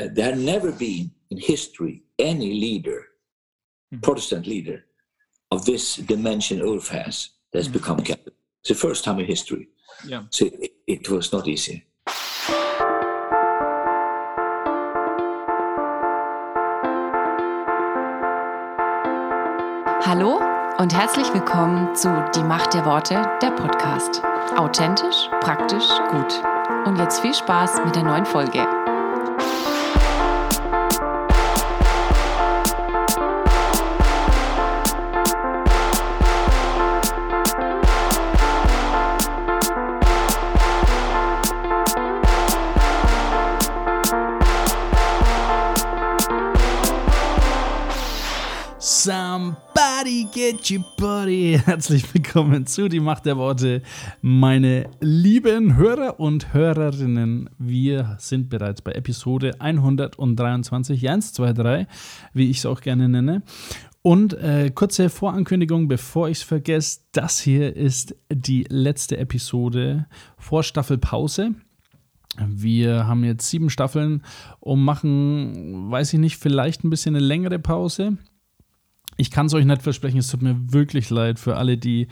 uh, there had never been in history any leader, mm. Protestant leader, of this dimension Ulf has that's mm. become Catholic. It's the first time in history. Yeah. So it, it was not easy. Hallo und herzlich willkommen zu Die Macht der Worte, der Podcast. Authentisch, praktisch, gut. Und jetzt viel Spaß mit der neuen Folge. Your body. Herzlich willkommen zu Die Macht der Worte, meine lieben Hörer und Hörerinnen. Wir sind bereits bei Episode 123, 123, wie ich es auch gerne nenne. Und äh, kurze Vorankündigung, bevor ich es vergesse: Das hier ist die letzte Episode vor Staffelpause. Wir haben jetzt sieben Staffeln und machen, weiß ich nicht, vielleicht ein bisschen eine längere Pause ich kann es euch nicht versprechen, es tut mir wirklich leid für alle, die,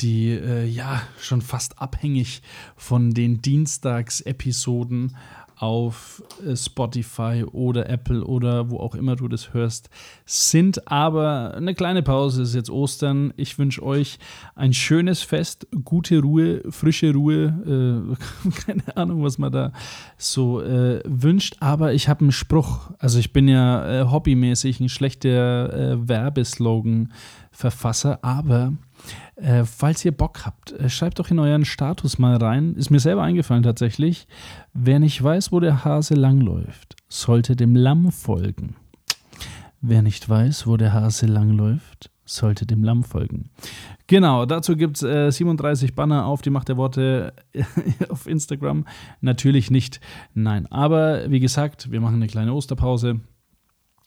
die äh, ja schon fast abhängig von den Dienstagsepisoden auf äh, Spotify oder Apple oder wo auch immer du das hörst, sind. Aber eine kleine Pause ist jetzt Ostern. Ich wünsche euch ein schönes Fest, gute Ruhe, frische Ruhe. Äh, keine Ahnung, was man da so äh, wünscht. Aber ich habe einen Spruch. Also ich bin ja äh, hobbymäßig ein schlechter äh, Werbeslogan-Verfasser, aber äh, falls ihr Bock habt, äh, schreibt doch in euren Status mal rein. Ist mir selber eingefallen tatsächlich. Wer nicht weiß, wo der Hase langläuft, sollte dem Lamm folgen. Wer nicht weiß, wo der Hase langläuft, sollte dem Lamm folgen. Genau, dazu gibt es äh, 37 Banner auf die Macht der Worte auf Instagram. Natürlich nicht, nein. Aber wie gesagt, wir machen eine kleine Osterpause.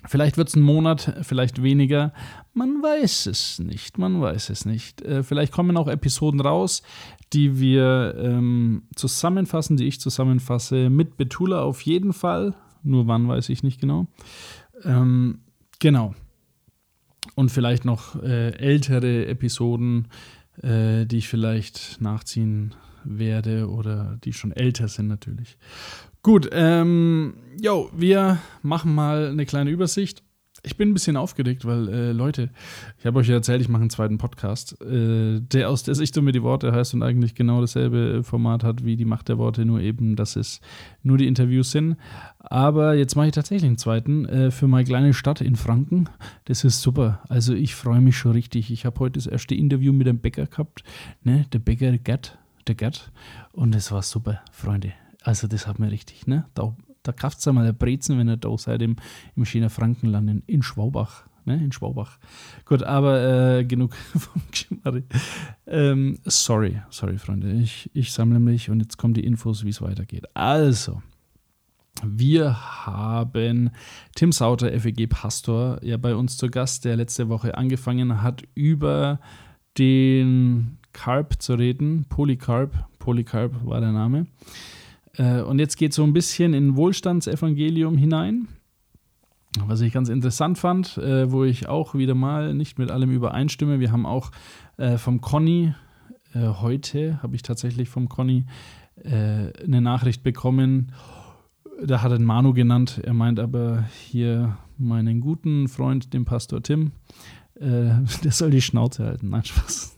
Vielleicht wird es ein Monat, vielleicht weniger. Man weiß es nicht. Man weiß es nicht. Äh, vielleicht kommen auch Episoden raus, die wir ähm, zusammenfassen, die ich zusammenfasse. Mit Betula auf jeden Fall. Nur wann weiß ich nicht genau. Ähm, genau. Und vielleicht noch äh, ältere Episoden, äh, die ich vielleicht nachziehen werde oder die schon älter sind natürlich. Gut, ähm, jo, wir machen mal eine kleine Übersicht. Ich bin ein bisschen aufgeregt, weil, äh, Leute, ich habe euch ja erzählt, ich mache einen zweiten Podcast, äh, der aus der Sicht mir die Worte heißt und eigentlich genau dasselbe Format hat wie die Macht der Worte, nur eben, dass es nur die Interviews sind. Aber jetzt mache ich tatsächlich einen zweiten äh, für meine kleine Stadt in Franken. Das ist super. Also ich freue mich schon richtig. Ich habe heute das erste Interview mit dem Bäcker gehabt, ne? Der Bäcker Gerd, der Gerd. Und es war super, Freunde. Also das hat mir richtig, ne? Da, da es einmal ein Brezen, wenn ihr da seid im, im Schöner Frankenland in, in Schwaubach. Ne, in Schwaubach. Gut, aber äh, genug vom Geschmarri. Ähm, sorry, sorry, Freunde. Ich, ich sammle mich und jetzt kommen die Infos, wie es weitergeht. Also, wir haben Tim Sauter, FEG-Pastor, ja bei uns zu Gast, der letzte Woche angefangen hat, über den Carp zu reden. Polycarp, Polycarp war der Name. Äh, und jetzt geht es so ein bisschen in Wohlstandsevangelium hinein, was ich ganz interessant fand, äh, wo ich auch wieder mal nicht mit allem übereinstimme. Wir haben auch äh, vom Conny, heute habe ich tatsächlich vom Conny eine Nachricht bekommen, da hat er Manu genannt, er meint aber hier meinen guten Freund, den Pastor Tim, der soll die Schnauze halten. Nein, Spaß.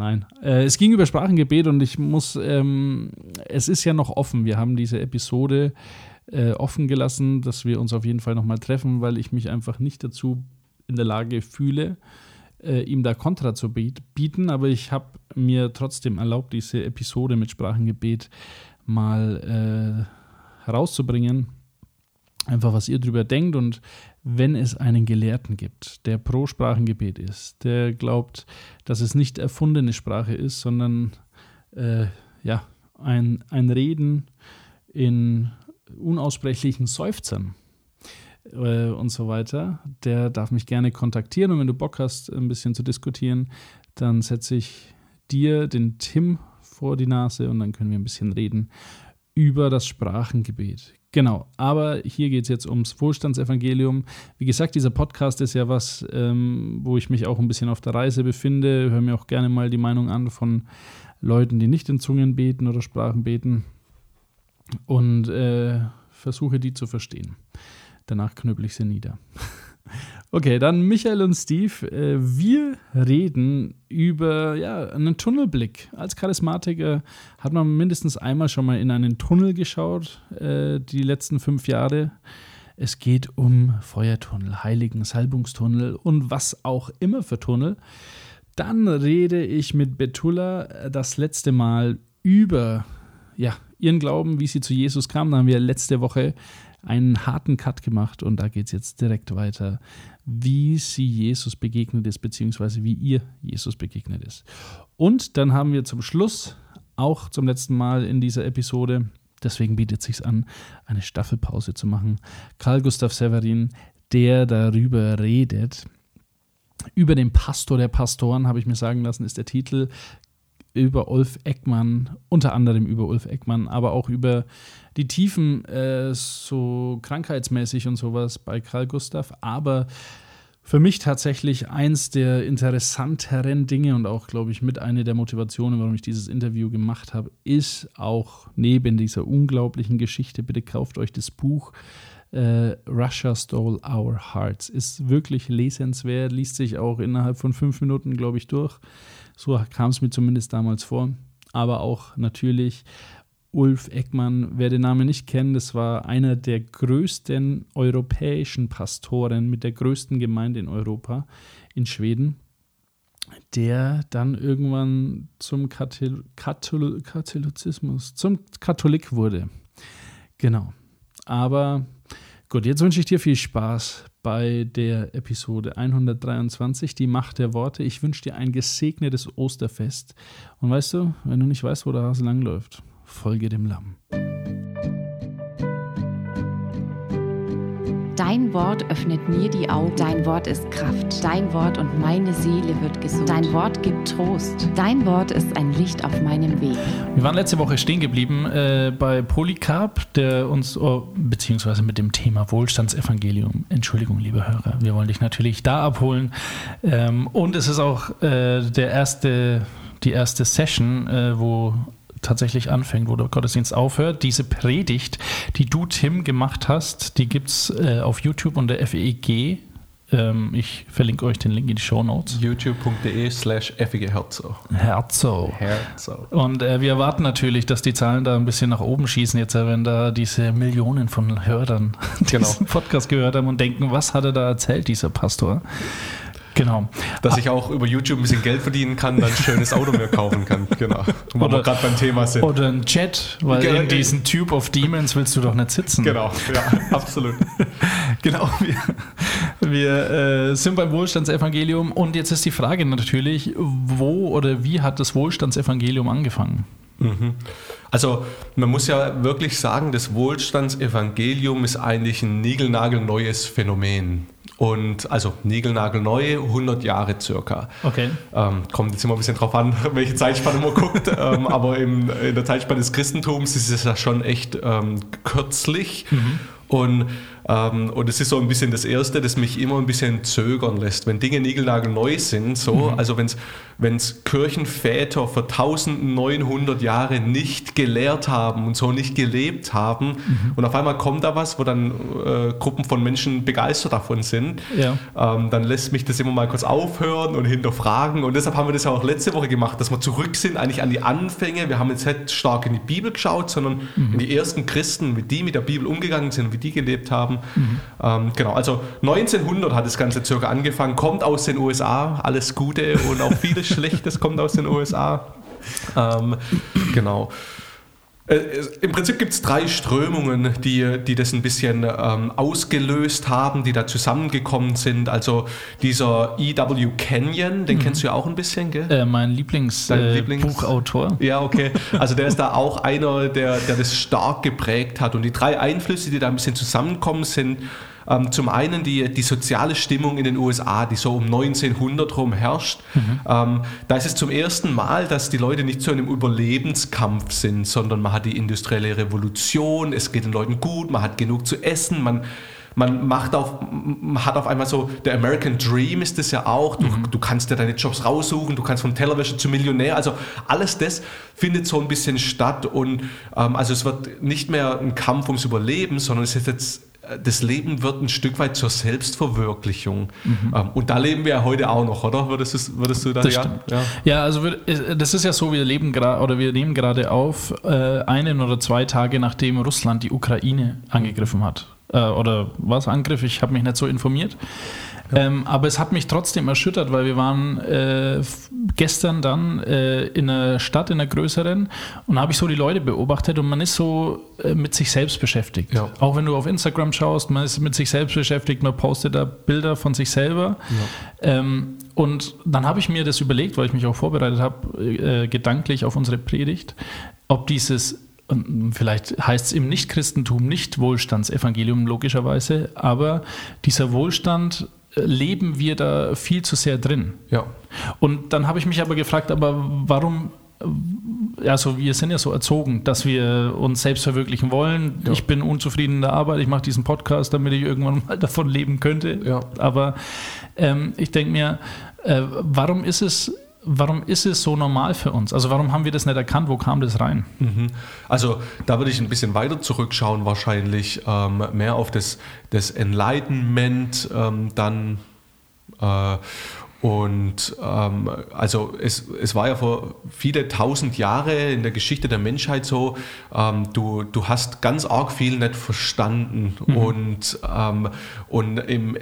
Nein. Äh, es ging über Sprachengebet und ich muss, ähm, es ist ja noch offen. Wir haben diese Episode äh, offen gelassen, dass wir uns auf jeden Fall nochmal treffen, weil ich mich einfach nicht dazu in der Lage fühle, äh, ihm da Kontra zu bieten. Aber ich habe mir trotzdem erlaubt, diese Episode mit Sprachengebet mal äh, herauszubringen. Einfach, was ihr drüber denkt und wenn es einen Gelehrten gibt, der pro Sprachengebet ist, der glaubt, dass es nicht erfundene Sprache ist, sondern äh, ja, ein, ein Reden in unaussprechlichen Seufzern äh, und so weiter, der darf mich gerne kontaktieren. Und wenn du Bock hast, ein bisschen zu diskutieren, dann setze ich dir den Tim vor die Nase und dann können wir ein bisschen reden über das Sprachengebet. Genau, aber hier geht es jetzt ums Wohlstandsevangelium. Wie gesagt, dieser Podcast ist ja was, ähm, wo ich mich auch ein bisschen auf der Reise befinde. Hör mir auch gerne mal die Meinung an von Leuten, die nicht in Zungen beten oder Sprachen beten und äh, versuche die zu verstehen. Danach knüppel ich sie nieder. Okay, dann Michael und Steve. Äh, wir reden über ja, einen Tunnelblick. Als Charismatiker hat man mindestens einmal schon mal in einen Tunnel geschaut, äh, die letzten fünf Jahre. Es geht um Feuertunnel, Heiligen, Salbungstunnel und was auch immer für Tunnel. Dann rede ich mit Betula äh, das letzte Mal über ja, ihren Glauben, wie sie zu Jesus kam. Da haben wir letzte Woche einen harten Cut gemacht und da geht es jetzt direkt weiter, wie sie Jesus begegnet ist, beziehungsweise wie ihr Jesus begegnet ist. Und dann haben wir zum Schluss, auch zum letzten Mal in dieser Episode, deswegen bietet es sich an, eine Staffelpause zu machen, Karl Gustav Severin, der darüber redet, über den Pastor der Pastoren, habe ich mir sagen lassen, ist der Titel über Ulf Eckmann, unter anderem über Ulf Eckmann, aber auch über die Tiefen äh, so krankheitsmäßig und sowas bei Karl Gustav. Aber für mich tatsächlich eins der interessanteren Dinge und auch, glaube ich, mit einer der Motivationen, warum ich dieses Interview gemacht habe, ist auch neben dieser unglaublichen Geschichte, bitte kauft euch das Buch äh, Russia Stole Our Hearts. Ist wirklich lesenswert, liest sich auch innerhalb von fünf Minuten, glaube ich, durch. So kam es mir zumindest damals vor. Aber auch natürlich Ulf Eckmann, wer den Namen nicht kennt, das war einer der größten europäischen Pastoren mit der größten Gemeinde in Europa, in Schweden, der dann irgendwann zum Kathol Kathol Katholizismus, zum Katholik wurde. Genau. Aber gut, jetzt wünsche ich dir viel Spaß bei der Episode 123, die Macht der Worte. Ich wünsche dir ein gesegnetes Osterfest. Und weißt du, wenn du nicht weißt, wo der Hase langläuft, folge dem Lamm. Dein Wort öffnet mir die Augen. Dein Wort ist Kraft. Dein Wort und meine Seele wird gesund. Dein Wort gibt Trost. Dein Wort ist ein Licht auf meinem Weg. Wir waren letzte Woche stehen geblieben äh, bei Polycarp, der uns, oh, beziehungsweise mit dem Thema Wohlstandsevangelium. Entschuldigung, liebe Hörer, wir wollen dich natürlich da abholen. Ähm, und es ist auch äh, der erste, die erste Session, äh, wo tatsächlich anfängt, wo der Gottesdienst aufhört. Diese Predigt, die du, Tim, gemacht hast, die gibt es äh, auf YouTube unter FEG. Ähm, ich verlinke euch den Link in die Show Notes. youtube.de slash Herzo. Herzo. Herzo. Und äh, wir erwarten natürlich, dass die Zahlen da ein bisschen nach oben schießen, jetzt äh, wenn da diese Millionen von Hörern genau. diesen Podcast gehört haben und denken, was hat er da erzählt, dieser Pastor? Genau. Dass ich auch über YouTube ein bisschen Geld verdienen kann, dann ein schönes Auto mir kaufen kann. Genau. Wo wir gerade beim Thema sind. Oder ein Jet, weil Ge in diesen Tube of Demons willst du doch nicht sitzen. Genau, ja, absolut. genau. Wir, wir äh, sind beim Wohlstandsevangelium und jetzt ist die Frage natürlich, wo oder wie hat das Wohlstandsevangelium angefangen? Mhm. Also man muss ja wirklich sagen, das Wohlstandsevangelium ist eigentlich ein niegelnagelneues Phänomen. Und also niegelnagelneu, 100 Jahre circa. Okay. Ähm, kommt jetzt immer ein bisschen drauf an, welche Zeitspanne man guckt. ähm, aber im, in der Zeitspanne des Christentums ist es ja schon echt ähm, kürzlich. Mhm. Und ähm, und es ist so ein bisschen das Erste, das mich immer ein bisschen zögern lässt. Wenn Dinge niegelnagelneu sind, so, mhm. also wenn es Kirchenväter vor 1900 Jahre nicht gelehrt haben und so nicht gelebt haben mhm. und auf einmal kommt da was, wo dann äh, Gruppen von Menschen begeistert davon sind, ja. ähm, dann lässt mich das immer mal kurz aufhören und hinterfragen. Und deshalb haben wir das ja auch letzte Woche gemacht, dass wir zurück sind eigentlich an die Anfänge. Wir haben jetzt nicht stark in die Bibel geschaut, sondern mhm. in die ersten Christen, wie die mit der Bibel umgegangen sind, wie die gelebt haben. Mhm. Ähm, genau, also 1900 hat das Ganze circa angefangen, kommt aus den USA, alles Gute und auch vieles Schlechtes kommt aus den USA. Ähm, genau. Äh, Im Prinzip gibt es drei Strömungen, die, die das ein bisschen ähm, ausgelöst haben, die da zusammengekommen sind. Also dieser E.W. Kenyon, den mhm. kennst du ja auch ein bisschen, gell? Äh, mein Lieblingsbuchautor. Lieblings äh, ja, okay. Also der ist da auch einer, der, der das stark geprägt hat. Und die drei Einflüsse, die da ein bisschen zusammenkommen, sind ähm, zum einen die, die soziale Stimmung in den USA, die so um 1900 rum herrscht. Mhm. Ähm, da ist es zum ersten Mal, dass die Leute nicht so in einem Überlebenskampf sind, sondern man hat die industrielle Revolution, es geht den Leuten gut, man hat genug zu essen, man man macht auf, man hat auf einmal so, der American Dream ist es ja auch, du, mhm. du kannst dir deine Jobs raussuchen, du kannst vom Tellerwäscher zu Millionär, also alles das findet so ein bisschen statt und ähm, also es wird nicht mehr ein Kampf ums Überleben, sondern es ist jetzt das Leben wird ein Stück weit zur Selbstverwirklichung. Mhm. Ähm, und da leben wir ja heute auch noch, oder? Würdest du, würdest du da das ja, ja? ja? also das ist ja so, wir leben gerade oder wir nehmen gerade auf, äh, einen oder zwei Tage nachdem Russland die Ukraine angegriffen hat äh, oder was Angriff, ich habe mich nicht so informiert. Ja. Ähm, aber es hat mich trotzdem erschüttert, weil wir waren äh, gestern dann äh, in einer Stadt, in einer größeren, und habe ich so die Leute beobachtet und man ist so äh, mit sich selbst beschäftigt. Ja. Auch wenn du auf Instagram schaust, man ist mit sich selbst beschäftigt, man postet da Bilder von sich selber. Ja. Ähm, und dann habe ich mir das überlegt, weil ich mich auch vorbereitet habe, äh, gedanklich auf unsere Predigt, ob dieses vielleicht heißt es im Nichtchristentum nicht Wohlstandsevangelium logischerweise, aber dieser Wohlstand leben wir da viel zu sehr drin. Ja. Und dann habe ich mich aber gefragt, aber warum also wir sind ja so erzogen, dass wir uns selbst verwirklichen wollen. Ja. Ich bin unzufrieden in der Arbeit, ich mache diesen Podcast, damit ich irgendwann mal davon leben könnte. Ja. Aber ähm, ich denke mir, äh, warum ist es warum ist es so normal für uns? Also warum haben wir das nicht erkannt? Wo kam das rein? Mhm. Also da würde ich ein bisschen weiter zurückschauen, wahrscheinlich ähm, mehr auf das, das Enlightenment, ähm, dann äh, und ähm, also es, es war ja vor viele tausend Jahre in der Geschichte der Menschheit so, ähm, du, du hast ganz arg viel nicht verstanden mhm. und, ähm, und im äh,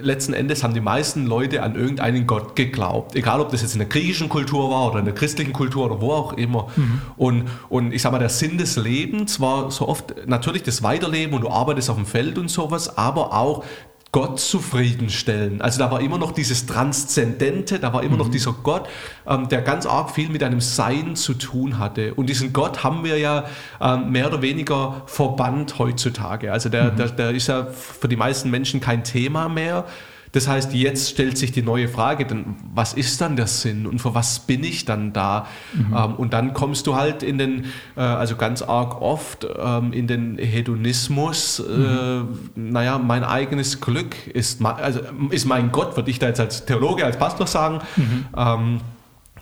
letzten Endes haben die meisten Leute an irgendeinen Gott geglaubt. Egal ob das jetzt in der griechischen Kultur war oder in der christlichen Kultur oder wo auch immer. Mhm. Und, und ich sag mal, der Sinn des Lebens war so oft natürlich das Weiterleben und du arbeitest auf dem Feld und sowas, aber auch Gott zufriedenstellen. Also da war immer noch dieses Transzendente, da war immer mhm. noch dieser Gott, ähm, der ganz arg viel mit einem Sein zu tun hatte. Und diesen Gott haben wir ja ähm, mehr oder weniger verbannt heutzutage. Also der, mhm. der, der ist ja für die meisten Menschen kein Thema mehr. Das heißt, jetzt stellt sich die neue Frage, denn was ist dann der Sinn und für was bin ich dann da? Mhm. Ähm, und dann kommst du halt in den, äh, also ganz arg oft ähm, in den Hedonismus, äh, mhm. naja, mein eigenes Glück ist, also ist mein Gott, würde ich da jetzt als Theologe, als Pastor sagen. Mhm. Ähm,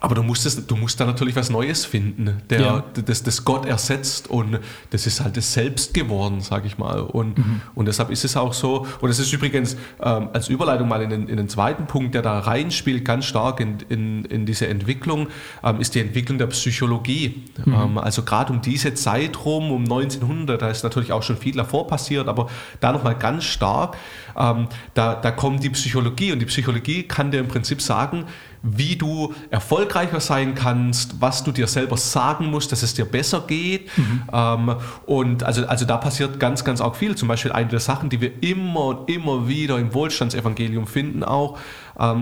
aber du musst, es, du musst da natürlich was Neues finden, der, ja. das, das Gott ersetzt und das ist halt das Selbst geworden, sage ich mal. Und, mhm. und deshalb ist es auch so, und es ist übrigens ähm, als Überleitung mal in den, in den zweiten Punkt, der da reinspielt, ganz stark in, in, in diese Entwicklung, ähm, ist die Entwicklung der Psychologie. Mhm. Ähm, also gerade um diese Zeit rum, um 1900, da ist natürlich auch schon viel davor passiert, aber da nochmal ganz stark, ähm, da, da kommt die Psychologie und die Psychologie kann dir im Prinzip sagen, wie du erfolgreicher sein kannst, was du dir selber sagen musst, dass es dir besser geht. Mhm. Ähm, und also, also da passiert ganz, ganz auch viel. Zum Beispiel eine der Sachen, die wir immer und immer wieder im Wohlstandsevangelium finden auch,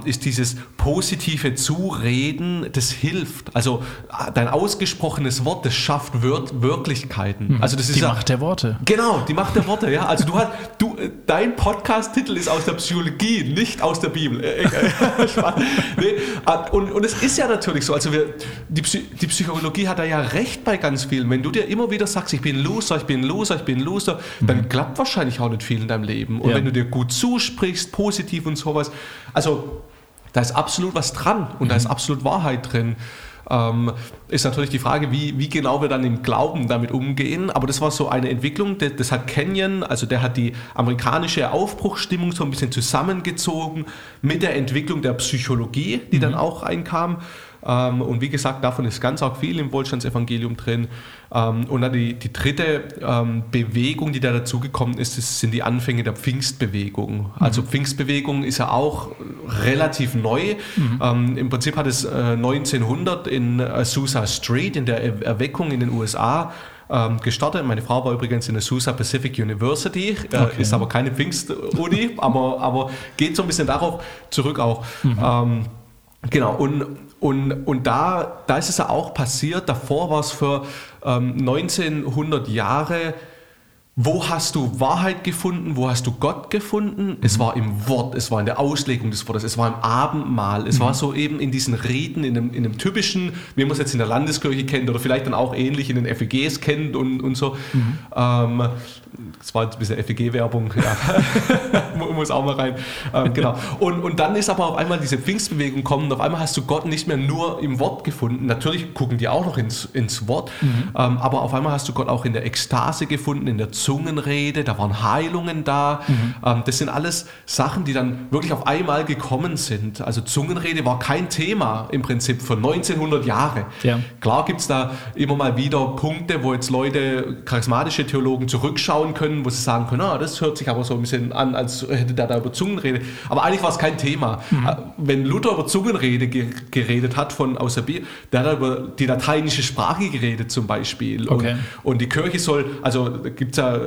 ist dieses positive Zureden, das hilft. Also äh, dein ausgesprochenes Wort, das schafft Wir Wirklichkeiten. Mhm. Also das ist die ja, Macht der Worte. Genau, die Macht der Worte. Ja, also du hast, du, äh, dein Podcast-Titel ist aus der Psychologie, nicht aus der Bibel. Äh, nee, und, und es ist ja natürlich so. Also wir, die, die Psychologie hat da ja recht bei ganz vielen. Wenn du dir immer wieder sagst, ich bin Loser, ich bin Loser, ich bin Loser, mhm. dann klappt wahrscheinlich auch nicht viel in deinem Leben. Und ja. wenn du dir gut zusprichst, positiv und sowas, also da ist absolut was dran und mhm. da ist absolut Wahrheit drin. Ähm, ist natürlich die Frage, wie, wie genau wir dann im Glauben damit umgehen. Aber das war so eine Entwicklung, das, das hat Kenyon, also der hat die amerikanische Aufbruchsstimmung so ein bisschen zusammengezogen mit der Entwicklung der Psychologie, die mhm. dann auch reinkam. Ähm, und wie gesagt, davon ist ganz auch viel im Wohlstandsevangelium drin. Ähm, und dann die, die dritte ähm, Bewegung, die da dazugekommen ist, sind die Anfänge der Pfingstbewegung. Mhm. Also Pfingstbewegung ist ja auch relativ neu. Mhm. Im Prinzip hat es 1900 äh, in Azusa Street, in der Erweckung in den USA, gestartet. Meine Frau war übrigens in der Azusa Pacific University, äh, okay. ist aber keine Pfingst-Uni, aber, aber geht so ein bisschen darauf zurück auch. Mhm. Ähm, genau, und und, und da, da ist es ja auch passiert, davor war es für ähm, 1900 Jahre, wo hast du Wahrheit gefunden? Wo hast du Gott gefunden? Es war im Wort, es war in der Auslegung des Wortes, es war im Abendmahl, es mhm. war so eben in diesen Reden, in einem, in einem typischen, wie man es jetzt in der Landeskirche kennt oder vielleicht dann auch ähnlich in den FEGs kennt und, und so. Mhm. Ähm, das war jetzt ein bisschen FEG-Werbung, ja. muss auch mal rein. Ähm, genau. Und, und dann ist aber auf einmal diese Pfingstbewegung kommen und auf einmal hast du Gott nicht mehr nur im Wort gefunden. Natürlich gucken die auch noch ins, ins Wort, mhm. ähm, aber auf einmal hast du Gott auch in der Ekstase gefunden, in der Zungenrede, da waren Heilungen da. Mhm. Ähm, das sind alles Sachen, die dann wirklich auf einmal gekommen sind. Also Zungenrede war kein Thema im Prinzip für 1900 Jahre. Ja. Klar gibt es da immer mal wieder Punkte, wo jetzt Leute, charismatische Theologen zurückschauen können, wo sie sagen können, ah, das hört sich aber so ein bisschen an, als hätte der da über Zungenrede. Aber eigentlich war es kein Thema. Mhm. Äh, wenn Luther über Zungenrede ge geredet hat von aus der Bibel, der hat über die lateinische Sprache geredet zum Beispiel. Okay. Und, und die Kirche soll, also gibt es ja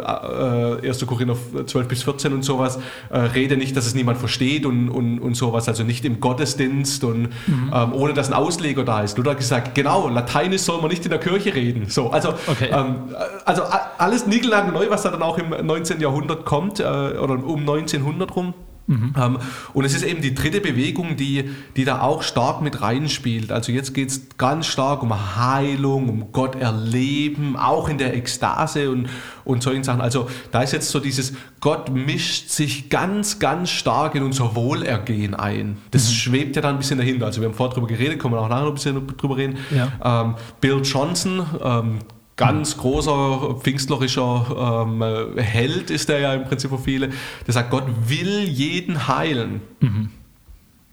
äh, 1. Korinther 12 bis 14 und sowas, äh, rede nicht, dass es niemand versteht und, und, und sowas, also nicht im Gottesdienst und mhm. ähm, ohne dass ein Ausleger da ist. Luther hat gesagt, genau, Lateinisch soll man nicht in der Kirche reden. So, also, okay. ähm, also alles neu, was da dann auch im 19. Jahrhundert kommt äh, oder um 1900 rum. Mhm. Ähm, und es ist eben die dritte Bewegung, die, die da auch stark mit reinspielt. Also jetzt geht es ganz stark um Heilung, um Gott erleben, auch in der Ekstase und, und solchen Sachen. Also da ist jetzt so dieses, Gott mischt sich ganz, ganz stark in unser Wohlergehen ein. Das mhm. schwebt ja dann ein bisschen dahinter. Also wir haben vorher drüber geredet, können wir auch nachher noch ein bisschen drüber reden. Ja. Ähm, Bill Johnson, ähm, ganz großer pfingstlerischer ähm, Held ist er ja im Prinzip für viele, der sagt, Gott will jeden heilen. Mhm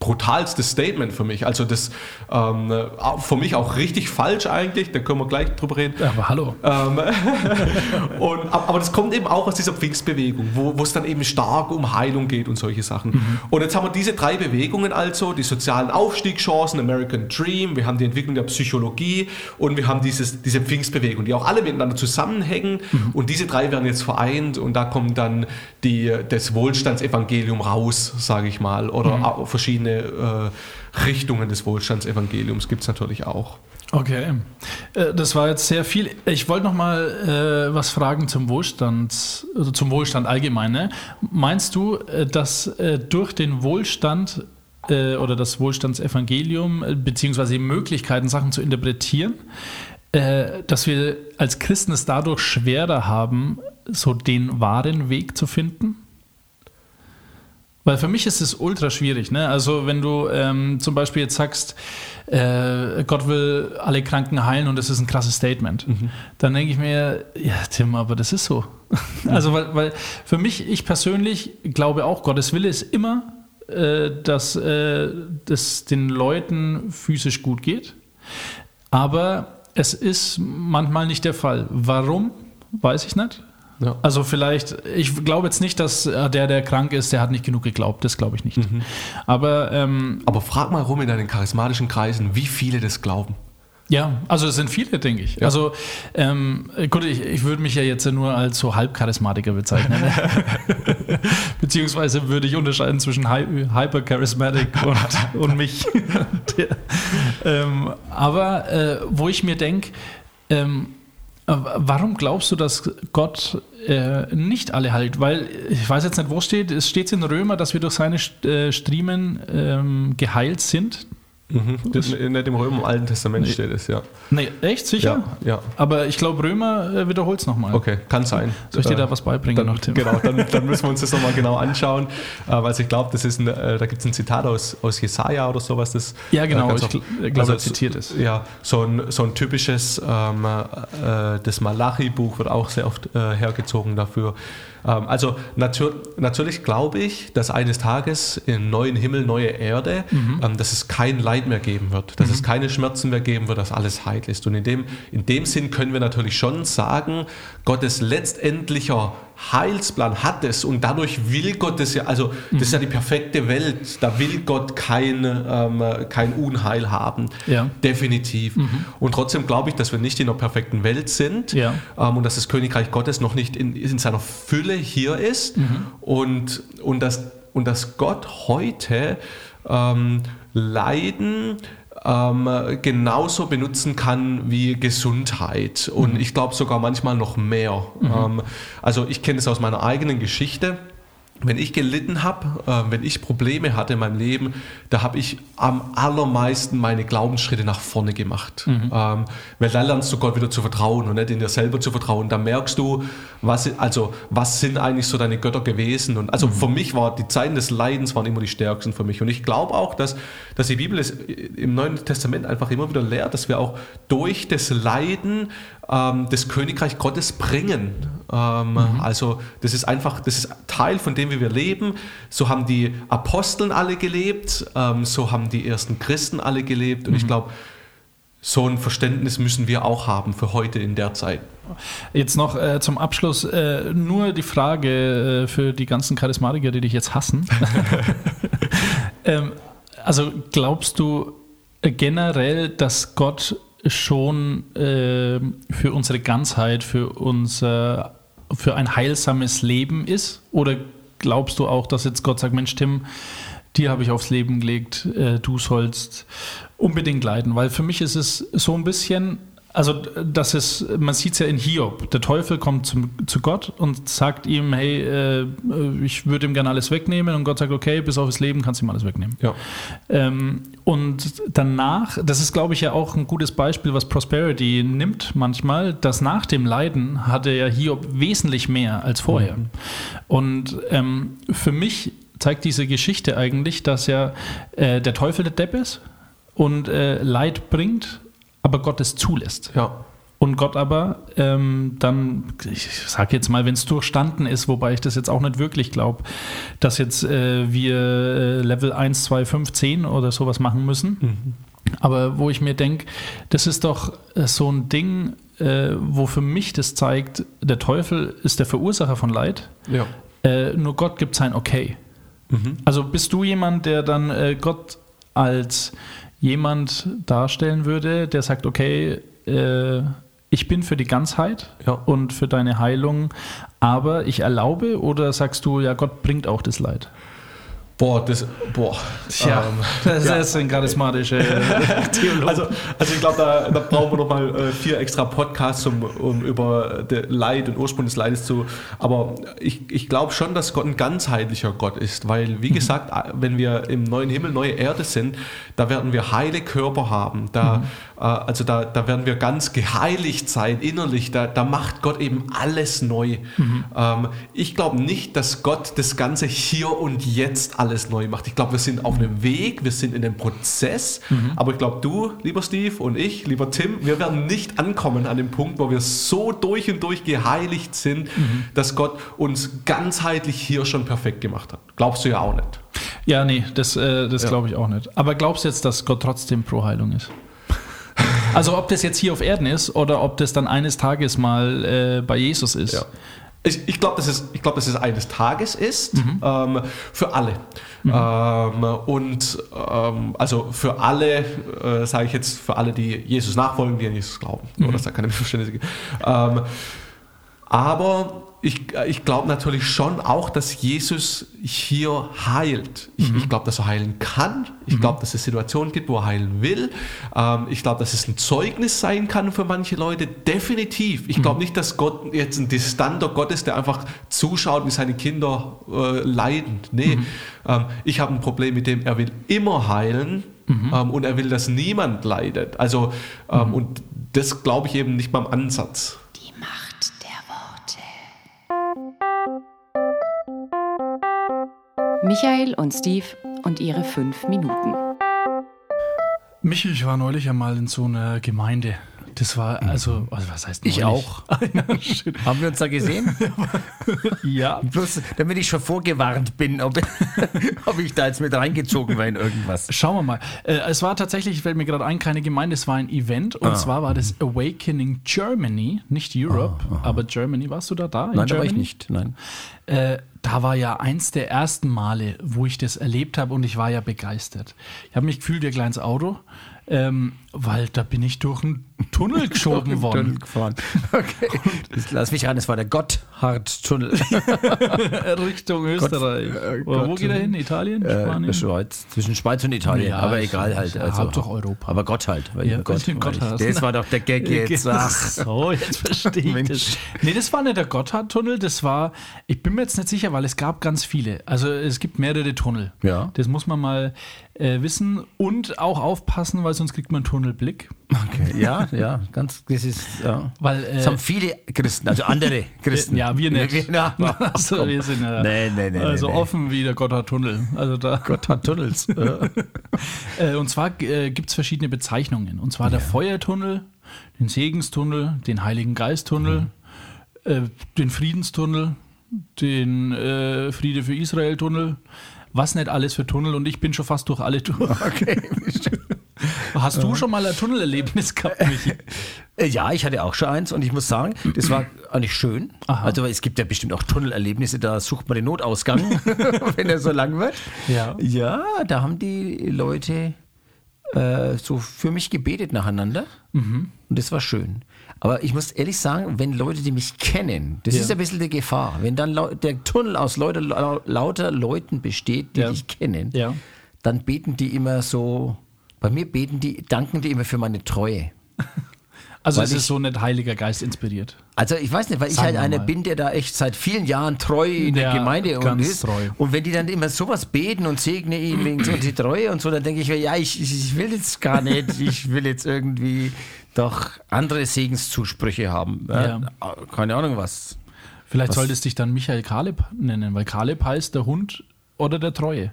brutalstes Statement für mich. Also das ähm, für mich auch richtig falsch eigentlich, da können wir gleich drüber reden. Aber hallo. Ähm, und, aber das kommt eben auch aus dieser Pfingstbewegung, wo, wo es dann eben stark um Heilung geht und solche Sachen. Mhm. Und jetzt haben wir diese drei Bewegungen also, die sozialen Aufstiegschancen, American Dream, wir haben die Entwicklung der Psychologie und wir haben dieses, diese Pfingstbewegung, die auch alle miteinander zusammenhängen mhm. und diese drei werden jetzt vereint und da kommt dann die, das Wohlstandsevangelium raus, sage ich mal, oder mhm. verschiedene verschiedene äh, Richtungen des Wohlstandsevangeliums gibt es natürlich auch. Okay, äh, das war jetzt sehr viel. Ich wollte noch mal äh, was fragen zum Wohlstand, also zum Wohlstand allgemein. Ne? Meinst du, äh, dass äh, durch den Wohlstand äh, oder das Wohlstandsevangelium äh, beziehungsweise Möglichkeiten, Sachen zu interpretieren, dass wir als Christen es dadurch schwerer haben, so den wahren Weg zu finden? Weil für mich ist es ultra schwierig. Ne? Also wenn du ähm, zum Beispiel jetzt sagst, äh, Gott will alle Kranken heilen und das ist ein krasses Statement, mhm. dann denke ich mir, ja Tim, aber das ist so. Mhm. Also weil, weil für mich, ich persönlich glaube auch, Gottes Wille ist immer, äh, dass äh, das den Leuten physisch gut geht. Aber es ist manchmal nicht der Fall. Warum? Weiß ich nicht. Ja. Also vielleicht, ich glaube jetzt nicht, dass äh, der, der krank ist, der hat nicht genug geglaubt. Das glaube ich nicht. Mhm. Aber, ähm, Aber frag mal rum in deinen charismatischen Kreisen, wie viele das glauben. Ja, also es sind viele, denke ich. Ja. Also ähm, gut, ich, ich würde mich ja jetzt nur als so Halbcharismatiker bezeichnen. Beziehungsweise würde ich unterscheiden zwischen Hypercharismatic und, und mich. Ähm, aber äh, wo ich mir denke, ähm, äh, warum glaubst du, dass Gott äh, nicht alle heilt? Weil ich weiß jetzt nicht, wo steht. Es steht in Römer, dass wir durch seine äh, Striemen ähm, geheilt sind. Mhm. Das, nicht im Römer im Alten Testament nee. steht es, ja. Nee, echt? Sicher? Ja. ja. Aber ich glaube, Römer äh, wiederholt es nochmal. Okay, kann sein. Soll ich dir da was beibringen dann, noch, Tim? Genau, dann, dann, müssen wir uns das nochmal genau anschauen. Äh, weil ich glaube, das ist ein, äh, da gibt es ein Zitat aus, aus Jesaja oder sowas. Das, ja, genau, ich glaube, also, er zitiert es. Ja, so ein, so ein typisches, ähm, äh, das Malachi-Buch wird auch sehr oft äh, hergezogen dafür. Ähm, also natür natürlich glaube ich, dass eines Tages im neuen Himmel, neue Erde, mhm. ähm, dass es kein Leid mehr geben wird, dass mhm. es keine Schmerzen mehr geben wird, dass alles heil ist. Und in dem, in dem Sinn können wir natürlich schon sagen, Gottes letztendlicher Heilsplan hat es und dadurch will Gott es ja, also das ist ja die perfekte Welt, da will Gott kein, ähm, kein Unheil haben, ja. definitiv. Mhm. Und trotzdem glaube ich, dass wir nicht in einer perfekten Welt sind ja. ähm, und dass das Königreich Gottes noch nicht in, in seiner Fülle hier ist mhm. und, und, dass, und dass Gott heute ähm, Leiden ähm, genauso benutzen kann wie Gesundheit und mhm. ich glaube sogar manchmal noch mehr. Mhm. Ähm, also ich kenne es aus meiner eigenen Geschichte wenn ich gelitten habe, äh, wenn ich Probleme hatte in meinem Leben, da habe ich am allermeisten meine Glaubensschritte nach vorne gemacht. Mhm. Ähm, weil da lernst du Gott wieder zu vertrauen und nicht in dir selber zu vertrauen. Da merkst du, was, also, was sind eigentlich so deine Götter gewesen. Und also mhm. für mich war die Zeiten des Leidens waren immer die stärksten für mich. Und ich glaube auch, dass, dass die Bibel es im Neuen Testament einfach immer wieder lehrt, dass wir auch durch das Leiden das Königreich Gottes bringen. Ähm, mhm. Also das ist einfach, das ist Teil von dem, wie wir leben. So haben die Aposteln alle gelebt, ähm, so haben die ersten Christen alle gelebt. Und mhm. ich glaube, so ein Verständnis müssen wir auch haben für heute in der Zeit. Jetzt noch äh, zum Abschluss äh, nur die Frage äh, für die ganzen Charismatiker, die dich jetzt hassen. ähm, also glaubst du generell, dass Gott schon äh, für unsere Ganzheit, für unser, für ein heilsames Leben ist? Oder glaubst du auch, dass jetzt Gott sagt, Mensch, Tim, dir habe ich aufs Leben gelegt, äh, du sollst unbedingt leiden? Weil für mich ist es so ein bisschen, also das ist, man sieht es ja in Hiob. Der Teufel kommt zum, zu Gott und sagt ihm, hey, äh, ich würde ihm gerne alles wegnehmen. Und Gott sagt, okay, bis auf das Leben kannst du ihm alles wegnehmen. Ja. Ähm, und danach, das ist, glaube ich, ja auch ein gutes Beispiel, was Prosperity nimmt manchmal, dass nach dem Leiden hatte ja Hiob wesentlich mehr als vorher. Mhm. Und ähm, für mich zeigt diese Geschichte eigentlich, dass ja äh, der Teufel der Depp ist und äh, Leid bringt aber Gott es zulässt. Ja. Und Gott aber ähm, dann, ich sage jetzt mal, wenn es durchstanden ist, wobei ich das jetzt auch nicht wirklich glaube, dass jetzt äh, wir äh, Level 1, 2, 5, 10 oder sowas machen müssen. Mhm. Aber wo ich mir denke, das ist doch äh, so ein Ding, äh, wo für mich das zeigt, der Teufel ist der Verursacher von Leid. Ja. Nur Gott gibt sein Okay. Mhm. Also bist du jemand, der dann Gott als jemand darstellen würde, der sagt, okay, äh, ich bin für die Ganzheit ja. und für deine Heilung, aber ich erlaube oder sagst du, ja, Gott bringt auch das Leid? Boah, das, boah. Tja, ähm, das ja. ist ein charismatischer Theologe. Also, also ich glaube, da, da, brauchen wir noch mal äh, vier extra Podcasts, um, um über Leid und Ursprung des Leides zu. Aber ich, ich glaube schon, dass Gott ein ganzheitlicher Gott ist, weil, wie mhm. gesagt, wenn wir im neuen Himmel, neue Erde sind, da werden wir heile Körper haben. Da, mhm. Äh, also da, da werden wir ganz geheiligt sein, innerlich. Da, da macht Gott eben alles neu. Mhm. Ähm, ich glaube nicht, dass Gott das Ganze hier und jetzt alles alles neu macht. Ich glaube, wir sind auf einem Weg, wir sind in einem Prozess, mhm. aber ich glaube, du, lieber Steve und ich, lieber Tim, wir werden nicht ankommen an dem Punkt, wo wir so durch und durch geheiligt sind, mhm. dass Gott uns ganzheitlich hier schon perfekt gemacht hat. Glaubst du ja auch nicht. Ja, nee, das, äh, das ja. glaube ich auch nicht. Aber glaubst du jetzt, dass Gott trotzdem pro Heilung ist? Also ob das jetzt hier auf Erden ist oder ob das dann eines Tages mal äh, bei Jesus ist. Ja. Ich, ich glaube, dass, es, glaub, dass es eines Tages ist, mhm. ähm, für alle. Mhm. Ähm, und ähm, also für alle, äh, sage ich jetzt, für alle, die Jesus nachfolgen, die an Jesus glauben. Mhm. Oder dass da keine Missverständnisse gibt. Ähm, aber ich, ich glaube natürlich schon auch, dass Jesus hier heilt. Ich, mhm. ich glaube, dass er heilen kann. Ich mhm. glaube, dass es Situationen gibt, wo er heilen will. Ähm, ich glaube, dass es ein Zeugnis sein kann für manche Leute. Definitiv. Ich glaube mhm. nicht, dass Gott jetzt ein distanter Gott ist, der einfach zuschaut, wie seine Kinder äh, leiden. Nee, mhm. ähm, ich habe ein Problem mit dem, er will immer heilen. Mhm. Ähm, und er will, dass niemand leidet. Also, ähm, mhm. und das glaube ich eben nicht beim Ansatz. Michael und Steve und ihre fünf Minuten. Michi, ich war neulich einmal in so einer Gemeinde. Das war also, also was heißt neulich? Ich auch. Haben wir uns da gesehen? ja. Bloß, damit ich schon vorgewarnt bin, ob, ob ich da jetzt mit reingezogen war in irgendwas. Schauen wir mal. Äh, es war tatsächlich, fällt mir gerade ein, keine Gemeinde, es war ein Event und ah. zwar war das Awakening Germany, nicht Europe, ah, aber Germany. Warst du da da? nein, Germany? da war ich nicht. Nein. Äh, da war ja eins der ersten Male, wo ich das erlebt habe und ich war ja begeistert. Ich habe mich gefühlt wie ein kleines Auto ähm, weil da bin ich durch einen Tunnel geschoben Tunnel worden. gefahren. Okay. Das, lass mich ran, es war der Gotthardtunnel. Richtung Österreich. äh, Oder wo Gott. geht er hin? Italien? Äh, Spanien? der Schweiz, zwischen Schweiz und Italien, Ja, aber egal halt. Also, Hauptsache Europa. Aber Gott halt. Weil Ja, Gott, Gott hast, das war doch der Gag jetzt. Ach. So, jetzt verstehe ich das. Nee, das war nicht der Gotthardtunnel, das war, ich bin mir jetzt nicht sicher, weil es gab ganz viele. Also es gibt mehrere Tunnel. Ja. Das muss man mal äh, wissen und auch aufpassen, weil sonst kriegt man einen Tunnelblick. Okay. Ja, ja, ganz, das ist, ja. Weil, äh, Das haben viele Christen, also andere Christen. Ja, wir nicht. Wir, ja, also, wir sind ja Nee, nee, nee, also nee, nee. offen wie der Gotthardtunnel. Also da. Gotthardtunnels. Ja. Äh, und zwar äh, gibt es verschiedene Bezeichnungen. Und zwar der Feuertunnel, den Segenstunnel, den Heiligen Geisttunnel, äh, den Friedenstunnel, den äh, Friede für Israel-Tunnel. Was nicht alles für Tunnel und ich bin schon fast durch alle durch. Okay. Hast du schon mal ein Tunnelerlebnis gehabt, Michi? Äh, Ja, ich hatte auch schon eins und ich muss sagen, das war eigentlich schön. Aha. Also es gibt ja bestimmt auch Tunnelerlebnisse, da sucht man den Notausgang, wenn er so lang wird. Ja. Ja, da haben die Leute äh, so für mich gebetet nacheinander Mhm. und das war schön. Aber ich muss ehrlich sagen, wenn Leute, die mich kennen, das Ja. ist ein bisschen die Gefahr, wenn dann der Tunnel aus Leute, lau- lauter Leuten besteht, die Ja. dich kennen, Ja. dann beten die immer so, bei mir beten die, danken die immer für meine Treue. Also Weil es ich- ist so nicht Heiliger Geist inspiriert. Also ich weiß nicht, weil ich Sagen halt wir einer mal. bin, der da echt seit vielen Jahren treu in der Ja, Gemeinde und ist. treu. Und wenn die dann immer sowas beten und segne ihn wegen so die Treue und so, dann denke ich mir, ja, ich, ich will jetzt gar nicht, ich will jetzt irgendwie doch andere Segenszusprüche haben. Ja. Keine Ahnung was. Vielleicht Was- solltest du dich dann Michael Kaleb nennen, weil Kaleb heißt der Hund oder der Treue.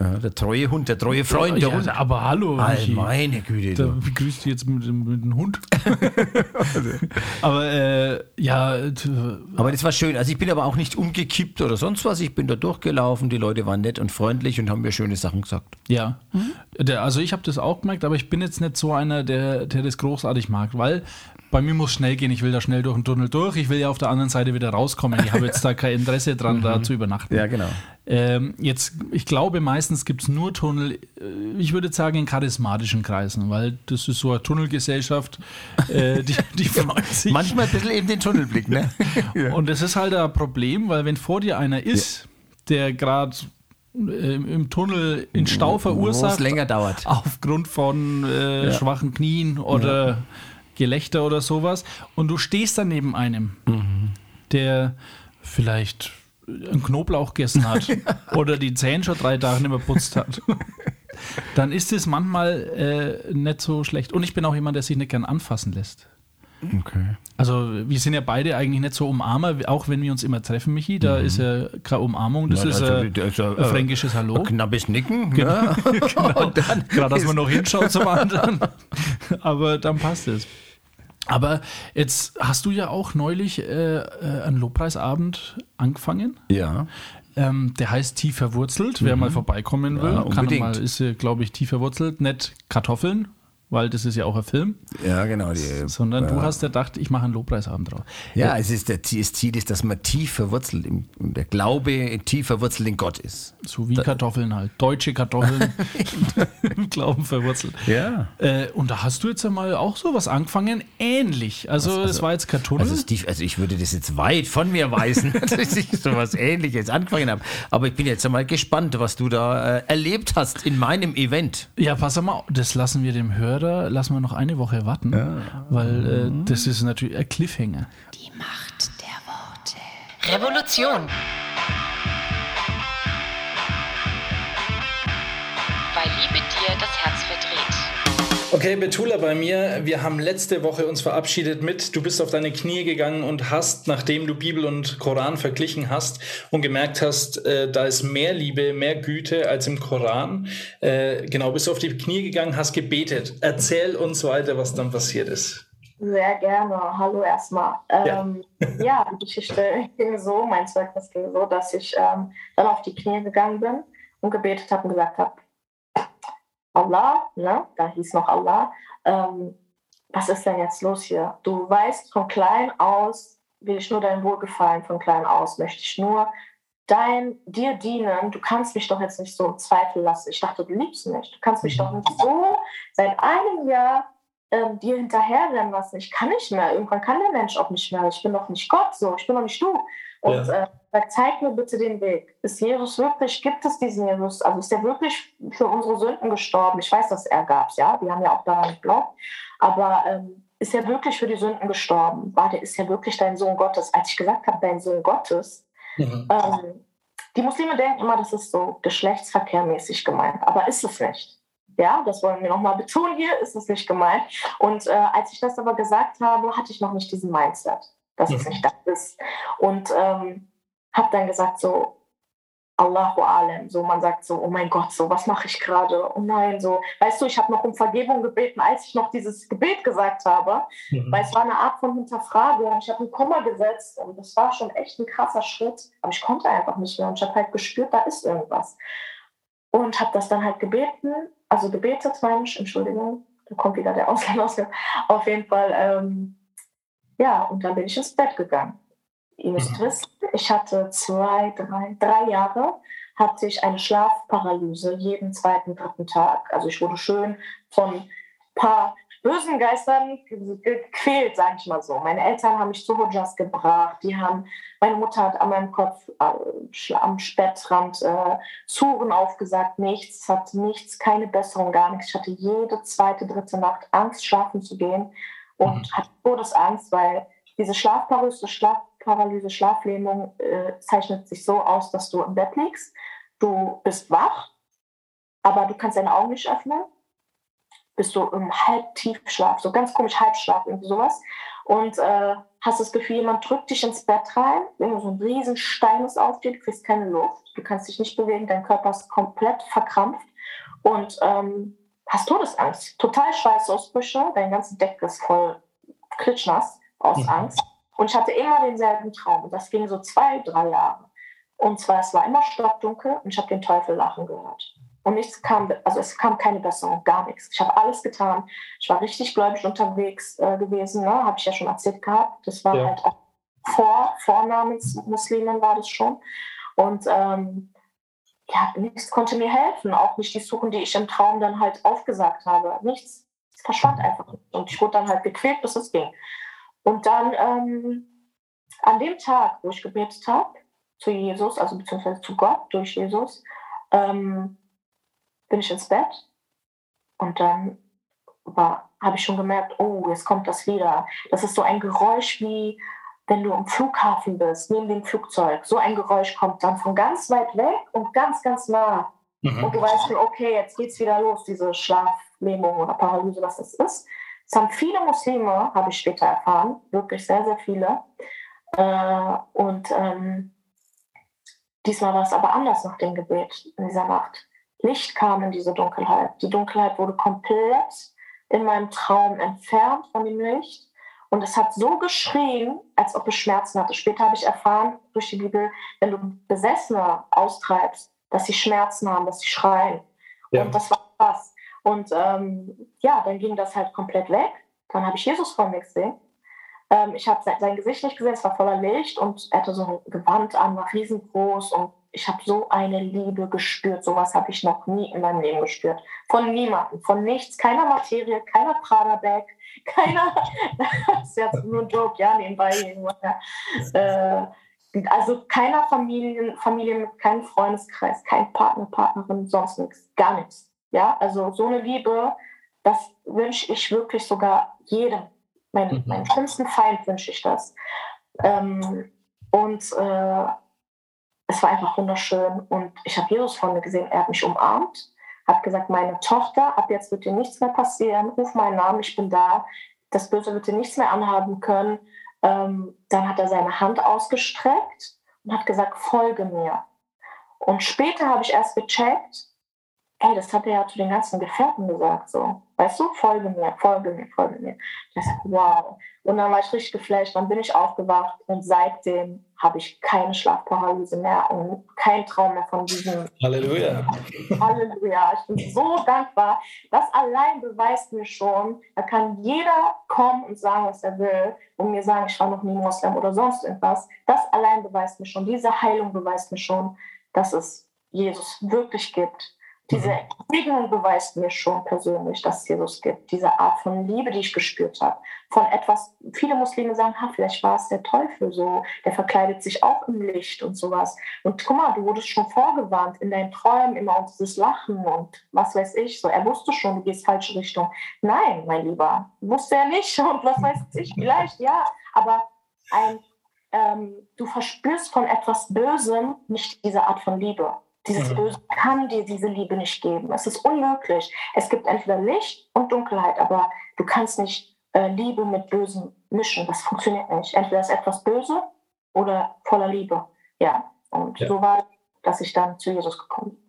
Ja, der treue Hund, der treue Freund, der ja, Hund. aber hallo, All Michi. meine Güte. Da begrüßt du jetzt mit, dem- mit dem Hund. aber äh, ja, t- Aber das war schön. Also ich bin aber auch nicht umgekippt oder sonst was. Ich bin da durchgelaufen, die Leute waren nett und freundlich und haben mir schöne Sachen gesagt. ja. Der, also ich habe das auch gemerkt, aber ich bin jetzt nicht so einer, der, der das großartig mag, weil bei mir muss schnell gehen. Ich will da schnell durch den Tunnel durch. Ich will ja auf der anderen Seite wieder rauskommen. Ich habe jetzt da kein Interesse dran, da zu übernachten. Ja, genau. Ähm, jetzt, ich glaube, meistens gibt es nur Tunnel, äh, ich würde sagen, in charismatischen Kreisen, weil das ist so eine Tunnelgesellschaft, äh, die, die freut sich. Manchmal ein bisschen eben den Tunnelblick, ne? Und das ist halt ein Problem, weil wenn vor dir einer ist, der gerade äh, im Tunnel in Stau verursacht, länger dauert. aufgrund von äh, Ja. schwachen Knien oder Gelächter oder sowas, und du stehst dann neben einem, Mhm. der vielleicht einen Knoblauch gegessen hat oder die Zähne schon drei Tage nicht mehr putzt hat. Dann ist es manchmal äh, nicht so schlecht. Und ich bin auch jemand, der sich nicht gern anfassen lässt. Okay. Also wir sind ja beide eigentlich nicht so Umarmer, auch wenn wir uns immer treffen, Michi. Da ist ja keine Umarmung, das Ja, ist also, äh, das ist ja, ein äh, fränkisches Hallo. Ein knappes Nicken. Genau. Und dann Gerade, dass ist- man noch hinschaut zum anderen. Aber dann passt es. Aber jetzt hast du ja auch neulich äh, äh, einen Lobpreisabend angefangen. Ja. Ähm, der heißt Tief verwurzelt. Wer mal vorbeikommen will, Ja, kann mal, ist, glaube ich, tief verwurzelt. Nicht Kartoffeln, weil das ist ja auch ein Film. Ja, genau. Die, Sondern ja. du hast ja gedacht, ich mache einen Lobpreisabend drauf. Ja, es ist der, das Ziel ist, dass man tief verwurzelt, im, der Glaube tief verwurzelt in Gott ist. So wie Kartoffeln halt. Deutsche Kartoffeln im Glauben verwurzelt. Ja. Äh, und da hast du jetzt einmal auch sowas angefangen, ähnlich. Also, es war jetzt Tunnel. Also, Steve, also ich würde das jetzt weit von mir weisen, dass ich sowas ähnliches angefangen habe. Aber ich bin jetzt einmal gespannt, was du da äh, erlebt hast in meinem Event. ja, pass mal, auf, das lassen wir dem Hörer, lassen wir noch eine Woche warten, weil äh, das ist natürlich ein Cliffhanger. Die Macht der Worte. Revolution. Okay, Betula bei mir. Wir haben letzte Woche uns verabschiedet mit, du bist auf deine Knie gegangen und hast, nachdem du Bibel und Koran verglichen hast und gemerkt hast, äh, da ist mehr Liebe, mehr Güte als im Koran. Äh, genau, bist du auf die Knie gegangen, hast gebetet. Erzähl uns weiter, was dann passiert ist. Sehr gerne. Hallo erstmal. Ähm, ja. die Geschichte ging so, mein Zeugnis ging so, dass ich ähm, dann auf die Knie gegangen bin und gebetet habe und gesagt habe, Allah, ne, da hieß noch Allah, ähm, was ist denn jetzt los hier? Du weißt, von klein aus will ich nur dein Wohlgefallen, von klein aus möchte ich nur dein, dir dienen, du kannst mich doch jetzt nicht so im Zweifel lassen. Ich dachte, du liebst mich. Du kannst mich doch nicht so seit einem Jahr ähm, dir hinterherrennen lassen. Ich kann nicht mehr. Irgendwann kann der Mensch auch nicht mehr. Ich bin doch nicht Gott so. Ich bin doch nicht du. Und ja. äh, zeig mir bitte den Weg. Ist Jesus wirklich, gibt es diesen Jesus? Also ist er wirklich für unsere Sünden gestorben? Ich weiß, dass er gab es, ja. Wir haben ja auch daran geglaubt. Aber ähm, ist er wirklich für die Sünden gestorben? War der, ist er wirklich dein Sohn Gottes? Als ich gesagt habe, dein Sohn Gottes, mhm. ähm, die Muslime denken immer, das ist so geschlechtsverkehrmäßig gemeint, aber ist es nicht. Ja, das wollen wir nochmal betonen hier, ist es nicht gemeint. Und äh, als ich das aber gesagt habe, hatte ich noch nicht diesen Mindset, dass mhm. es nicht das ist. Und ähm, habe dann gesagt so, Allahu Alem, so man sagt so, oh mein Gott, so was mache ich gerade? Oh nein, so, weißt du, ich habe noch um Vergebung gebeten, als ich noch dieses Gebet gesagt habe, mhm. weil es war eine Art von Hinterfragung. Ich habe einen Komma gesetzt und das war schon echt ein krasser Schritt, aber ich konnte einfach nicht mehr und ich habe halt gespürt, da ist irgendwas und habe das dann halt gebeten, also gebetet, Mensch, Entschuldigung, da kommt wieder der Ausländer aus. Auf jeden Fall, ähm, ja, und dann bin ich ins Bett gegangen. Ihr müsst mhm. wissen, ich hatte zwei, drei, drei Jahre hatte ich eine Schlafparalyse jeden zweiten, dritten Tag. Also ich wurde schön von ein paar bösen Geistern gequält, sage ich mal so. Meine Eltern haben mich zu Hojas gebracht. Die haben, meine Mutter hat an meinem Kopf äh, am Bettrand äh, Zuren aufgesagt. Nichts, hat nichts, keine Besserung, gar nichts. Ich hatte jede zweite, dritte Nacht Angst, schlafen zu gehen und mhm. hatte Todesangst, weil diese Schlafparalyse, Schlaf Schlafparalyse, Schlaflähmung äh, zeichnet sich so aus, dass du im Bett liegst, du bist wach, aber du kannst deine Augen nicht öffnen, bist du im Halbtiefschlaf, so ganz komisch Halbschlaf, irgendwie sowas. Und äh, hast das Gefühl, jemand drückt dich ins Bett rein, irgendwie so ein riesen Stein ist auf dir, du kriegst keine Luft, du kannst dich nicht bewegen, dein Körper ist komplett verkrampft und ähm, hast Todesangst. Total Schweißausbrüche, dein ganze Deck ist voll klitschnass aus mhm. Angst. Und ich hatte immer denselben Traum. Und das ging so zwei, drei Jahre. Und zwar, es war immer stockdunkel und ich habe den Teufel lachen gehört. Und nichts kam, also es kam keine Besserung, gar nichts. Ich habe alles getan. Ich war richtig gläubig unterwegs äh, gewesen, ne? habe ich ja schon erzählt gehabt. Das war ja. halt auch vor, Vornamensmuslimen war das schon. Und ähm, ja, nichts konnte mir helfen. Auch nicht die Suchen, die ich im Traum dann halt aufgesagt habe. Nichts. Es verschwand einfach. Und ich wurde dann halt gequält, bis es ging. Und dann ähm, an dem Tag, wo ich gebetet habe, zu Jesus, also beziehungsweise zu Gott durch Jesus, ähm, bin ich ins Bett und dann habe ich schon gemerkt, oh, jetzt kommt das wieder. Das ist so ein Geräusch wie wenn du im Flughafen bist, neben dem Flugzeug. So ein Geräusch kommt dann von ganz weit weg und ganz, ganz nah. Mhm. Und du weißt, okay, jetzt geht's wieder los, diese Schlaflähmung oder Paralyse, was das ist. Es haben viele Muslime, habe ich später erfahren, wirklich sehr, sehr viele. Äh, und ähm, diesmal war es aber anders nach dem Gebet in dieser Nacht. Licht kam in diese Dunkelheit. Die Dunkelheit wurde komplett in meinem Traum entfernt von dem Licht. Und es hat so geschrien, als ob es Schmerzen hatte. Später habe ich erfahren durch die Bibel, wenn du Besessene austreibst, dass sie Schmerzen haben, dass sie schreien. Ja. Und das war krass. Und ähm, ja, dann ging das halt komplett weg. Dann habe ich Jesus vor mir gesehen. Ähm, ich habe sein, Gesicht nicht gesehen, es war voller Licht und er hatte so ein Gewand an, war riesengroß und ich habe so eine Liebe gespürt. Sowas habe ich noch nie in meinem Leben gespürt. Von niemandem, von nichts, keiner Materie, keiner Prada-Bag, keiner. das ist jetzt nur ein Joke, ja, nebenbei irgendwo. Ja. Äh, also keiner Familien, Familie mit keinem Freundeskreis, kein Partner, Partnerin, sonst nichts, gar nichts. Ja, also so eine Liebe, das wünsche ich wirklich sogar jedem. Mein, mhm. Meinem schlimmsten Feind wünsche ich das. Ähm, und äh, es war einfach wunderschön. Und ich habe Jesus vor mir gesehen, er hat mich umarmt, hat gesagt, meine Tochter, ab jetzt wird dir nichts mehr passieren, ruf meinen Namen, ich bin da, das Böse wird dir nichts mehr anhaben können. Ähm, dann hat er seine Hand ausgestreckt und hat gesagt, folge mir. Und später habe ich erst gecheckt, ey, das hat er ja zu den ganzen Gefährten gesagt, so. Weißt du, folge mir, folge mir, folge mir. Dachte, wow. Und dann war ich richtig geflasht, dann bin ich aufgewacht und seitdem habe ich keine Schlafparalyse mehr und keinen Traum mehr von diesem. Halleluja. Halleluja. Ich bin so dankbar. Das allein beweist mir schon, da kann jeder kommen und sagen, was er will und mir sagen, ich war noch nie Moslem oder sonst irgendwas. Das allein beweist mir schon, diese Heilung beweist mir schon, dass es Jesus wirklich gibt diese. Begegnung beweist mir schon persönlich, dass es Jesus gibt. Diese Art von Liebe, die ich gespürt habe. Von etwas, viele Muslime sagen, ha, vielleicht war es der Teufel so, der verkleidet sich auch im Licht und sowas. Und guck mal, du wurdest schon vorgewarnt in deinen Träumen immer und dieses Lachen und was weiß ich. So, er wusste schon, du gehst falsche Richtung. Nein, mein Lieber, wusste er nicht und was weiß ich, vielleicht ja, aber ein, ähm, du verspürst von etwas Bösem nicht diese Art von Liebe. Dieses mhm. Böse kann dir diese Liebe nicht geben. Es ist unmöglich. Es gibt entweder Licht und Dunkelheit, aber du kannst nicht äh, Liebe mit Bösem mischen. Das funktioniert nicht. Entweder ist etwas böse oder voller Liebe. Ja, und ja. so war dass ich dann zu Jesus gekommen bin.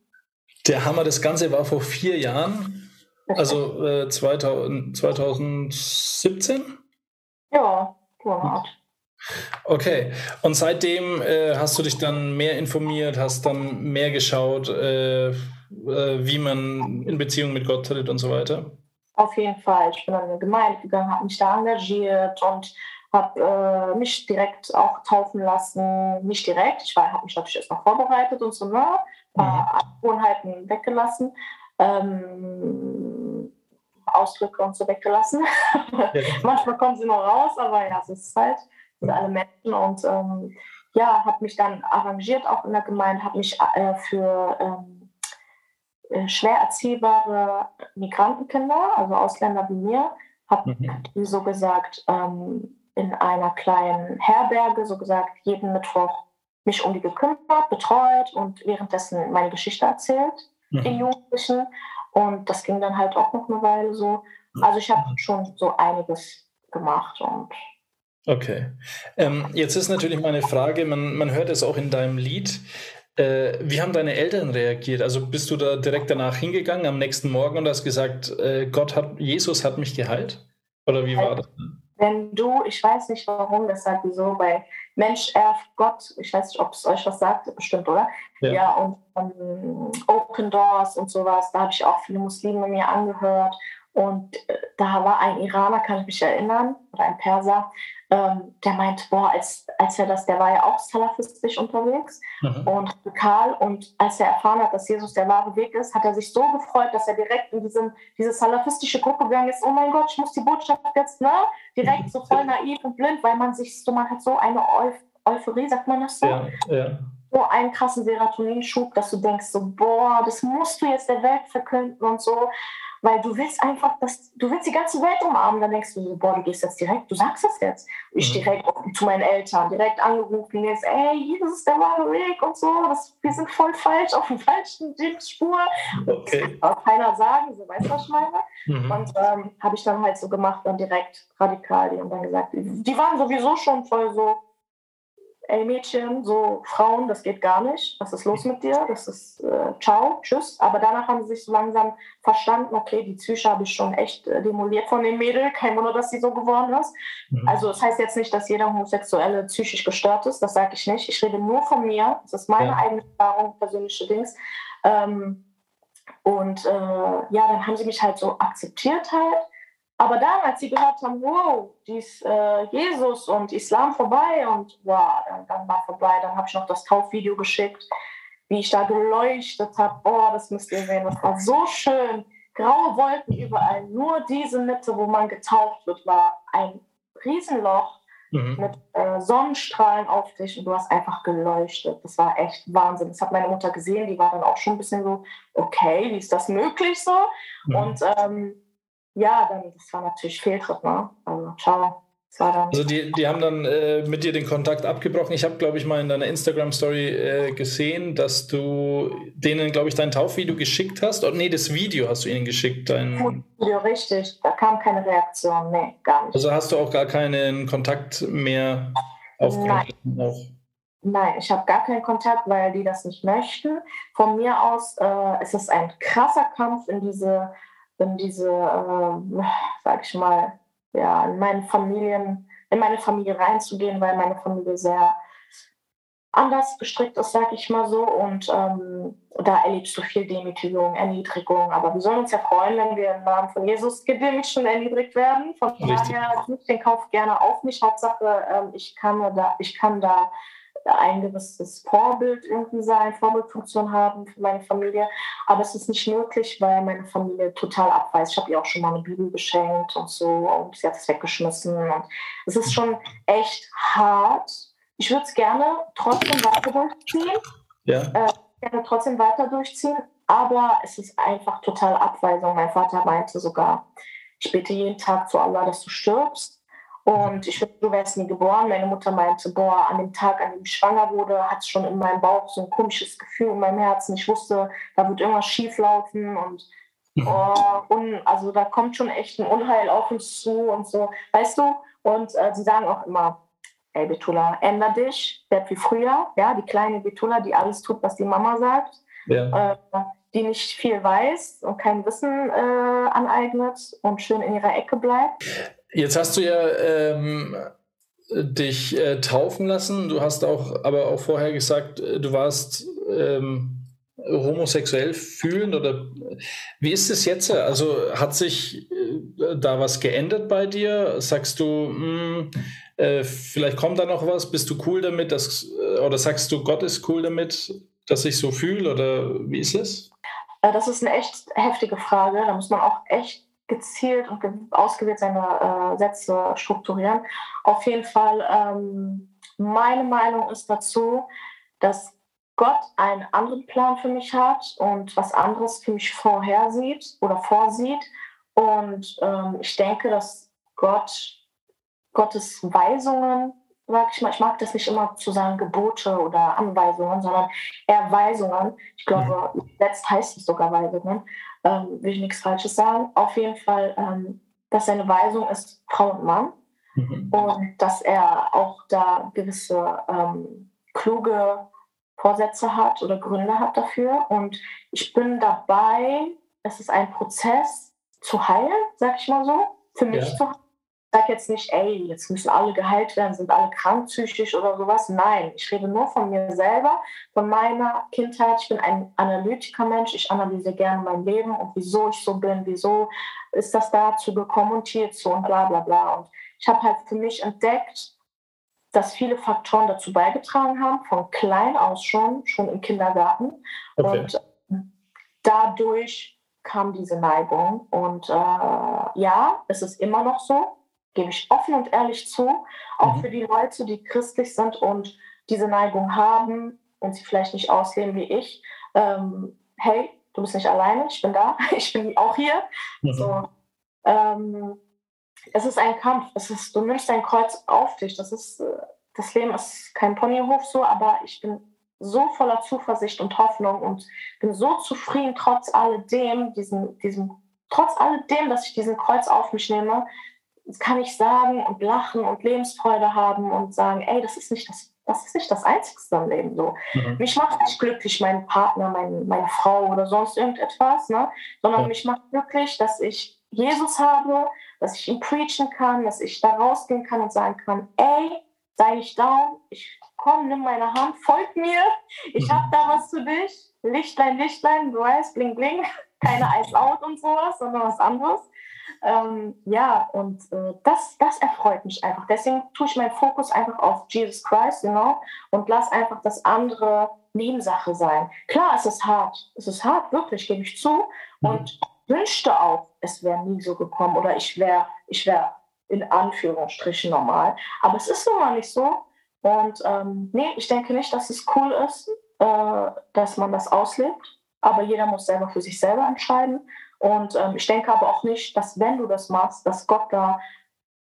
Der Hammer, das Ganze war vor vier Jahren, also äh, 2000, 2017? Ja, so eine Art. Okay, und seitdem äh, hast du dich dann mehr informiert, hast dann mehr geschaut, äh, äh, wie man in Beziehung mit Gott tritt und so weiter? Auf jeden Fall. Ich bin an eine Gemeinde gegangen, habe mich da engagiert und habe äh, mich direkt auch taufen lassen. Nicht direkt, ich habe mich natürlich erstmal vorbereitet und so, ne? ein paar mhm. Gewohnheiten weggelassen. Ähm, Ausdrücke und so weggelassen. Ja. Manchmal kommen sie noch raus, aber ja, es ist halt für alle Menschen und ähm, ja, habe mich dann arrangiert auch in der Gemeinde, habe mich äh, für ähm, äh, schwer erziehbare Migrantenkinder, also Ausländer wie mir, habe mhm. so gesagt ähm, in einer kleinen Herberge so gesagt jeden Mittwoch mich um die gekümmert, betreut und währenddessen meine Geschichte erzählt mhm. den Jugendlichen und das ging dann halt auch noch eine Weile so. Also ich habe schon so einiges gemacht und Okay. Ähm, jetzt ist natürlich meine Frage, man, man hört es auch in deinem Lied. Äh, wie haben deine Eltern reagiert? Also bist du da direkt danach hingegangen am nächsten Morgen und hast gesagt, äh, Gott hat, Jesus hat mich geheilt? Oder wie war das? Wenn du, ich weiß nicht warum, das sagt so bei Mensch erft Gott, ich weiß nicht, ob es euch was sagt, bestimmt, oder? Ja, ja und um, ähm, Open Doors und sowas, da habe ich auch viele Muslime mir angehört. Und äh, da war ein Iraner, kann ich mich erinnern, oder ein Perser, ähm, der meint, boah, als, als er das, der war ja auch salafistisch unterwegs mhm. und radikal und als er erfahren hat, dass Jesus der wahre Weg ist, hat er sich so gefreut, dass er direkt in diesen, diese salafistische Gruppe gegangen ist, oh mein Gott, ich muss die Botschaft jetzt, ne, direkt so voll naiv und blind, weil man sich so, man hat so eine Euph Euphorie, sagt man das so? Ja, ja. So einen krassen Serotoninschub, dass du denkst so, boah, das musst du jetzt der Welt verkünden und so weil du willst einfach, dass du willst die ganze Welt umarmen. Dann denkst du so, boah, du gehst jetzt direkt, du sagst das jetzt. Ich mhm. direkt zu meinen Eltern, direkt angerufen, jetzt, ey, Jesus ist der wahre Weg und so, das, wir sind voll falsch, auf der falschen Spur. Okay. Das kann keiner sagen, so weißt du, was ich meine? Mhm. Und ähm, habe ich dann halt so gemacht, dann direkt radikal, die haben dann gesagt, die waren sowieso schon voll so, ey Mädchen, so Frauen, das geht gar nicht, was ist los mit dir? Das ist äh, ciao, tschüss. Aber danach haben sie sich so langsam verstanden, okay, die Psyche habe ich schon echt äh, demoliert von dem Mädel, kein Wunder, dass sie so geworden ist. Mhm. Also das heißt jetzt nicht, dass jeder Homosexuelle psychisch gestört ist, das sage ich nicht. Ich rede nur von mir, das ist meine ja. eigene Erfahrung, persönliche Dings. Ähm, und äh, ja, dann haben sie mich halt so akzeptiert halt aber dann, als sie gehört haben, wow, die ist äh, Jesus und Islam vorbei und wow, dann, dann war vorbei. Dann habe ich noch das Taufvideo geschickt, wie ich da geleuchtet habe. Oh, das müsst ihr sehen, das war so schön. Graue Wolken überall. Nur diese Mitte, wo man getauft wird, war ein Riesenloch mhm. mit äh, Sonnenstrahlen auf dich und du hast einfach geleuchtet. Das war echt Wahnsinn. Das hat meine Mutter gesehen, die war dann auch schon ein bisschen so, okay, wie ist das möglich so? Mhm. Und ähm, ja, dann, das war natürlich Fehltritt, ne? Also, ciao. Also die, die haben dann äh, mit dir den Kontakt abgebrochen. Ich habe, glaube ich, mal in deiner Instagram-Story äh, gesehen, dass du denen, glaube ich, dein Taufvideo geschickt hast. Oder nee, das Video hast du ihnen geschickt. Dein Video, richtig. Da kam keine Reaktion. Nee, gar nicht. Also hast du auch gar keinen Kontakt mehr aufgenommen? Nein. Nein, ich habe gar keinen Kontakt, weil die das nicht möchten. Von mir aus äh, ist es ein krasser Kampf in diese in diese, äh, sag ich mal, ja, in meinen Familien, in meine Familie reinzugehen, weil meine Familie sehr anders gestrickt ist, sag ich mal so. Und ähm, da erlebst du viel Demütigung, Erniedrigung. Aber wir sollen uns ja freuen, wenn wir im Namen von Jesus gedemütigt und erniedrigt werden. Von daher nehme ich den Kauf gerne auf mich. Hauptsache, ähm, ich, kann da, ich kann da ein gewisses Vorbild irgendwie sein, Vorbildfunktion haben für meine Familie. Aber es ist nicht möglich, weil meine Familie total abweist. Ich habe ihr auch schon mal eine Bibel geschenkt und so und sie hat es weggeschmissen. Und es ist schon echt hart. Ich würde es gerne trotzdem weiter durchziehen. Ja. Äh, gerne trotzdem weiter durchziehen, aber es ist einfach total Abweisung. Mein Vater meinte sogar, ich bete jeden Tag zu Allah, dass du stirbst und ich finde, du wärst nie geboren. Meine Mutter meinte, boah, an dem Tag, an dem ich schwanger wurde, hat es schon in meinem Bauch so ein komisches Gefühl in meinem Herzen. Ich wusste, da wird irgendwas schief laufen und, oh, und also da kommt schon echt ein Unheil auf uns zu und so, weißt du? Und äh, sie sagen auch immer, ey Betula, änder dich, werd wie früher, ja, die kleine Betula, die alles tut, was die Mama sagt. Ja. Äh, die nicht viel weiß und kein Wissen äh, aneignet und schön in ihrer Ecke bleibt. Jetzt hast du ja ähm, dich äh, taufen lassen. Du hast auch, aber auch vorher gesagt, äh, du warst ähm, homosexuell fühlend oder wie ist es jetzt? Also hat sich äh, da was geändert bei dir? Sagst du, mh, hm, äh, vielleicht kommt da noch was? Bist du cool damit? Dass, äh, oder sagst du, Gott ist cool damit, dass ich so fühle? Oder wie ist es? Das ist eine echt heftige Frage. Da muss man auch echt gezielt und ge ausgewählt seine äh, Sätze strukturieren. Auf jeden Fall, ähm, meine Meinung ist dazu, dass Gott einen anderen Plan für mich hat und was anderes für mich vorhersieht oder vorsieht. Und ähm, ich denke, dass Gott Gottes Weisungen, sag ich mal, ich mag das nicht immer zu sagen Gebote oder Anweisungen, sondern eher Weisungen. Ich glaube, mhm. letzt heißt es sogar Weisungen ähm, will ich nichts Falsches sagen. Auf jeden Fall, ähm, dass seine Weisung ist Frau und Mann mhm. und dass er auch da gewisse ähm, kluge Vorsätze hat oder Gründe hat dafür. Und ich bin dabei, es ist ein Prozess zu heilen, sag ich mal so, für mich ja. zu heilen sage jetzt nicht, ey, jetzt müssen alle geheilt werden, sind alle krank psychisch oder sowas. Nein, ich rede nur von mir selber, von meiner Kindheit. Ich bin ein Analytiker-Mensch. Ich analysiere gerne mein Leben und wieso ich so bin, wieso ist das dazu gekommen und hierzu und bla bla bla. Und ich habe halt für mich entdeckt, dass viele Faktoren dazu beigetragen haben, von klein aus schon, schon im Kindergarten. Okay. Und dadurch kam diese Neigung. Und äh, ja, es ist immer noch so gebe ich offen und ehrlich zu, auch mhm. für die Leute, die christlich sind und diese Neigung haben und sie vielleicht nicht ausleben wie ich. Ähm, hey, du bist nicht alleine, ich bin da, ich bin auch hier. Mhm. So, ähm, es ist ein Kampf. Es ist, du nimmst dein Kreuz auf dich. Das ist, äh, das Leben ist kein Ponyhof so, aber ich bin so voller Zuversicht und Hoffnung und bin so zufrieden trotz alledem, diesen, diesem, trotz alledem, dass ich diesen Kreuz auf mich nehme, kann ich sagen und lachen und Lebensfreude haben und sagen, ey, das ist nicht das, das ist nicht das Einzigste im Leben so. Mhm. Mich macht nicht glücklich mein Partner, mein, meine Frau oder sonst irgendetwas, ne? sondern ja. mich macht glücklich, dass ich Jesus habe, dass ich ihm preachen kann, dass ich da rausgehen kann und sagen kann, ey, sei nicht down, ich komm, nimm meine Hand, folg mir, ich mhm. habe da was für dich, Lichtlein, Lichtlein, du weißt, bling, bling, keine Ice Out und sowas, sondern was anderes. Ähm, ja, und äh, das, das erfreut mich einfach. Deswegen tue ich meinen Fokus einfach auf Jesus Christ, you know, und lass einfach das andere Nebensache sein. Klar, es ist hart. Es ist hart, wirklich, gebe ich zu. Mhm. Und wünschte auch, es wäre nie so gekommen oder ich wäre ich wär in Anführungsstrichen normal. Aber es ist nun mal nicht so. Und ähm, nee, ich denke nicht, dass es cool ist, äh, dass man das auslebt. Aber jeder muss selber für sich selber entscheiden. Und ähm, ich denke aber auch nicht, dass wenn du das machst, dass Gott da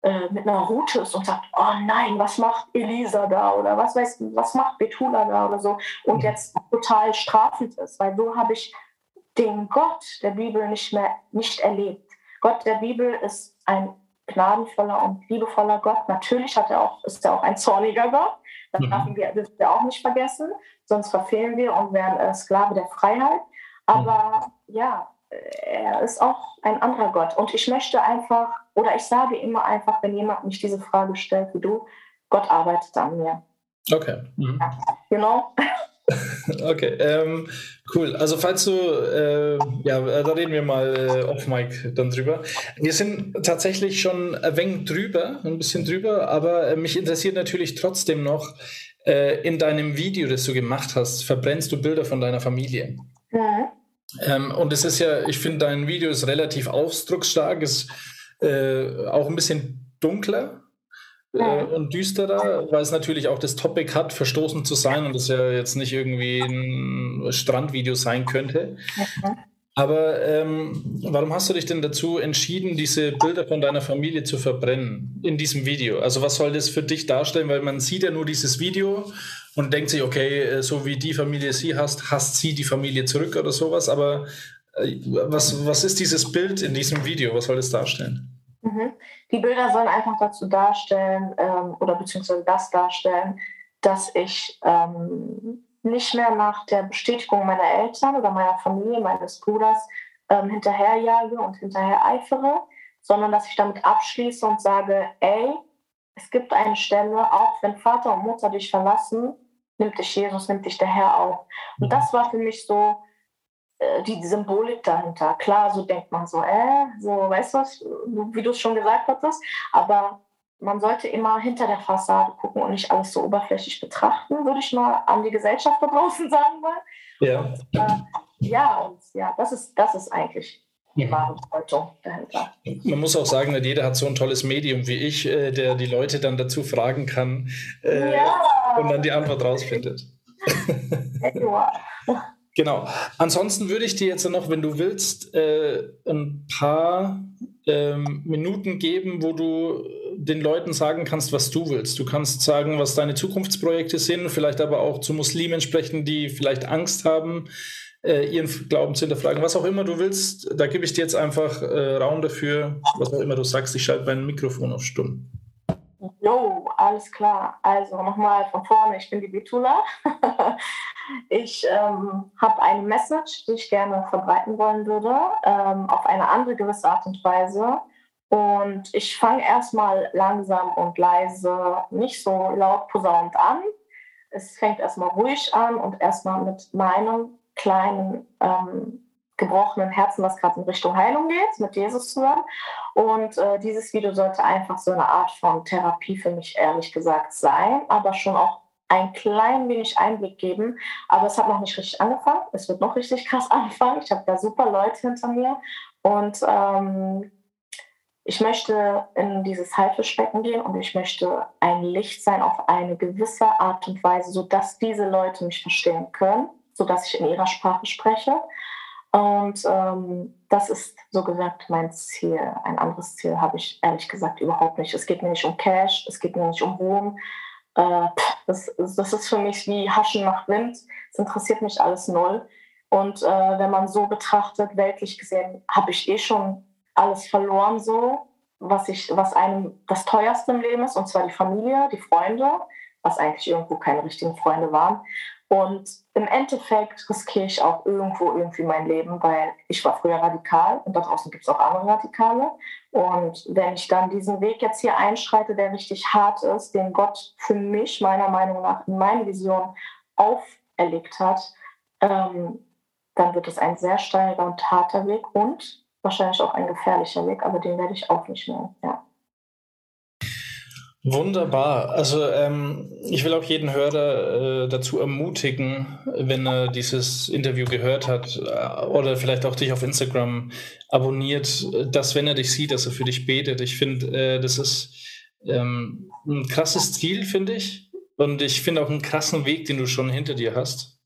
äh, mit einer Route ist und sagt, oh nein, was macht Elisa da oder was weiß was macht Betula da oder so und mhm. jetzt total strafend ist, weil so habe ich den Gott der Bibel nicht mehr nicht erlebt. Gott der Bibel ist ein gnadenvoller und liebevoller Gott. Natürlich hat er auch, ist er auch ein zorniger Gott. Das mhm. dürfen wir, dürfen wir auch nicht vergessen, sonst verfehlen wir und werden äh, Sklave der Freiheit. Aber mhm. ja, er ist auch ein anderer Gott. Und ich möchte einfach oder ich sage immer einfach, wenn jemand mich diese Frage stellt wie du, Gott arbeitet an mir. Okay. Mhm. Ja. Know? Okay, ähm, cool. Also falls du, äh, ja, da reden wir mal äh, off Mike dann drüber. Wir sind tatsächlich schon ein wenig drüber, ein bisschen drüber, aber äh, mich interessiert natürlich trotzdem noch, äh, in deinem Video, das du gemacht hast, verbrennst du Bilder von deiner Familie. Mhm. Ähm, und es ist ja, ich finde, dein Video ist relativ ausdrucksstark, ist äh, auch ein bisschen dunkler äh, und düsterer, weil es natürlich auch das Topic hat, verstoßen zu sein und es ja jetzt nicht irgendwie ein Strandvideo sein könnte. Aber ähm, warum hast du dich denn dazu entschieden, diese Bilder von deiner Familie zu verbrennen in diesem Video? Also was soll das für dich darstellen? Weil man sieht ja nur dieses Video und denkt sich, okay, äh, so wie die Familie sie hasst, hasst sie die Familie zurück oder sowas. Aber äh, was, was ist dieses Bild in diesem Video? Was soll das darstellen? Mhm. Die Bilder sollen einfach dazu darstellen ähm, oder beziehungsweise das darstellen, dass ich ähm, nicht mehr nach der Bestätigung meiner Eltern oder meiner Familie, meines Bruders ähm, hinterherjage und hinterher eifere, sondern dass ich damit abschließe und sage, ey, es gibt eine Stelle, auch wenn Vater und Mutter dich verlassen, nimmt dich Jesus, nimmt dich der Herr auf. Und das war für mich so äh, die Symbolik dahinter. Klar, so denkt man so, äh, so, weißt du was, wie du es schon gesagt hattest, aber man sollte immer hinter der Fassade gucken und nicht alles so oberflächlich betrachten, würde ich mal an die Gesellschaft da draußen sagen wollen. Ja. Und, äh, ja, und ja, das ist, das ist eigentlich die Bedeutung dahinter. Man muss auch sagen, nicht jeder hat so ein tolles Medium wie ich, äh, der die Leute dann dazu fragen kann äh, ja. und dann die Antwort rausfindet. Ja. Genau. Ansonsten würde ich dir jetzt noch, wenn du willst, äh, ein paar ähm, Minuten geben, wo du den Leuten sagen kannst, was du willst. Du kannst sagen, was deine Zukunftsprojekte sind, vielleicht aber auch zu Muslimen sprechen, die vielleicht Angst haben, äh, ihren Glauben zu hinterfragen. Was auch immer du willst, da gebe ich dir jetzt einfach äh, Raum dafür, was auch immer du sagst. Ich schalte mein Mikrofon auf stumm. Jo, alles klar. Also nochmal von vorne, ich bin die Betula. ich ähm, habe eine Message, die ich gerne verbreiten wollen würde, ähm, auf eine andere gewisse Art und Weise. Und ich fange erstmal langsam und leise, nicht so laut posaunt an. Es fängt erstmal ruhig an und erstmal mit meinem kleinen ähm, gebrochenen Herzen, was gerade in Richtung Heilung geht, mit Jesus zusammen. Und äh, dieses Video sollte einfach so eine Art von Therapie für mich ehrlich gesagt sein, aber schon auch ein klein wenig Einblick geben. Aber es hat noch nicht richtig angefangen. Es wird noch richtig krass anfangen. Ich habe da super Leute hinter mir. Und ähm, ich möchte in dieses Haifischbecken gehen und ich möchte ein Licht sein auf eine gewisse Art und Weise, sodass diese Leute mich verstehen können, sodass ich in ihrer Sprache spreche und ähm, das ist so gesagt mein Ziel. Ein anderes Ziel habe ich ehrlich gesagt überhaupt nicht. Es geht mir nicht um Cash, es geht mir nicht um Ruhm. Äh, das, das ist für mich wie Haschen nach Wind. Es interessiert mich alles null. Und äh, wenn man so betrachtet, weltlich gesehen, habe ich eh schon alles verloren, so was ich, was einem das teuerste im Leben ist, und zwar die Familie, die Freunde, was eigentlich irgendwo keine richtigen Freunde waren. Und im Endeffekt riskiere ich auch irgendwo irgendwie mein Leben, weil ich war früher radikal und da draußen gibt es auch andere Radikale. Und wenn ich dann diesen Weg jetzt hier einschreite, der richtig hart ist, den Gott für mich meiner Meinung nach in meine Vision auferlegt hat, ähm, dann wird es ein sehr steiler und harter Weg und wahrscheinlich auch ein gefährlicher Weg, aber den werde ich auch nicht nehmen. Ja. Wunderbar. Also ähm, ich will auch jeden Hörer äh, dazu ermutigen, wenn er dieses Interview gehört hat äh, oder vielleicht auch dich auf Instagram abonniert, dass wenn er dich sieht, dass er für dich betet. Ich finde, äh, das ist ähm, ein krasses Ziel, finde ich. Und ich finde auch einen krassen Weg, den du schon hinter dir hast.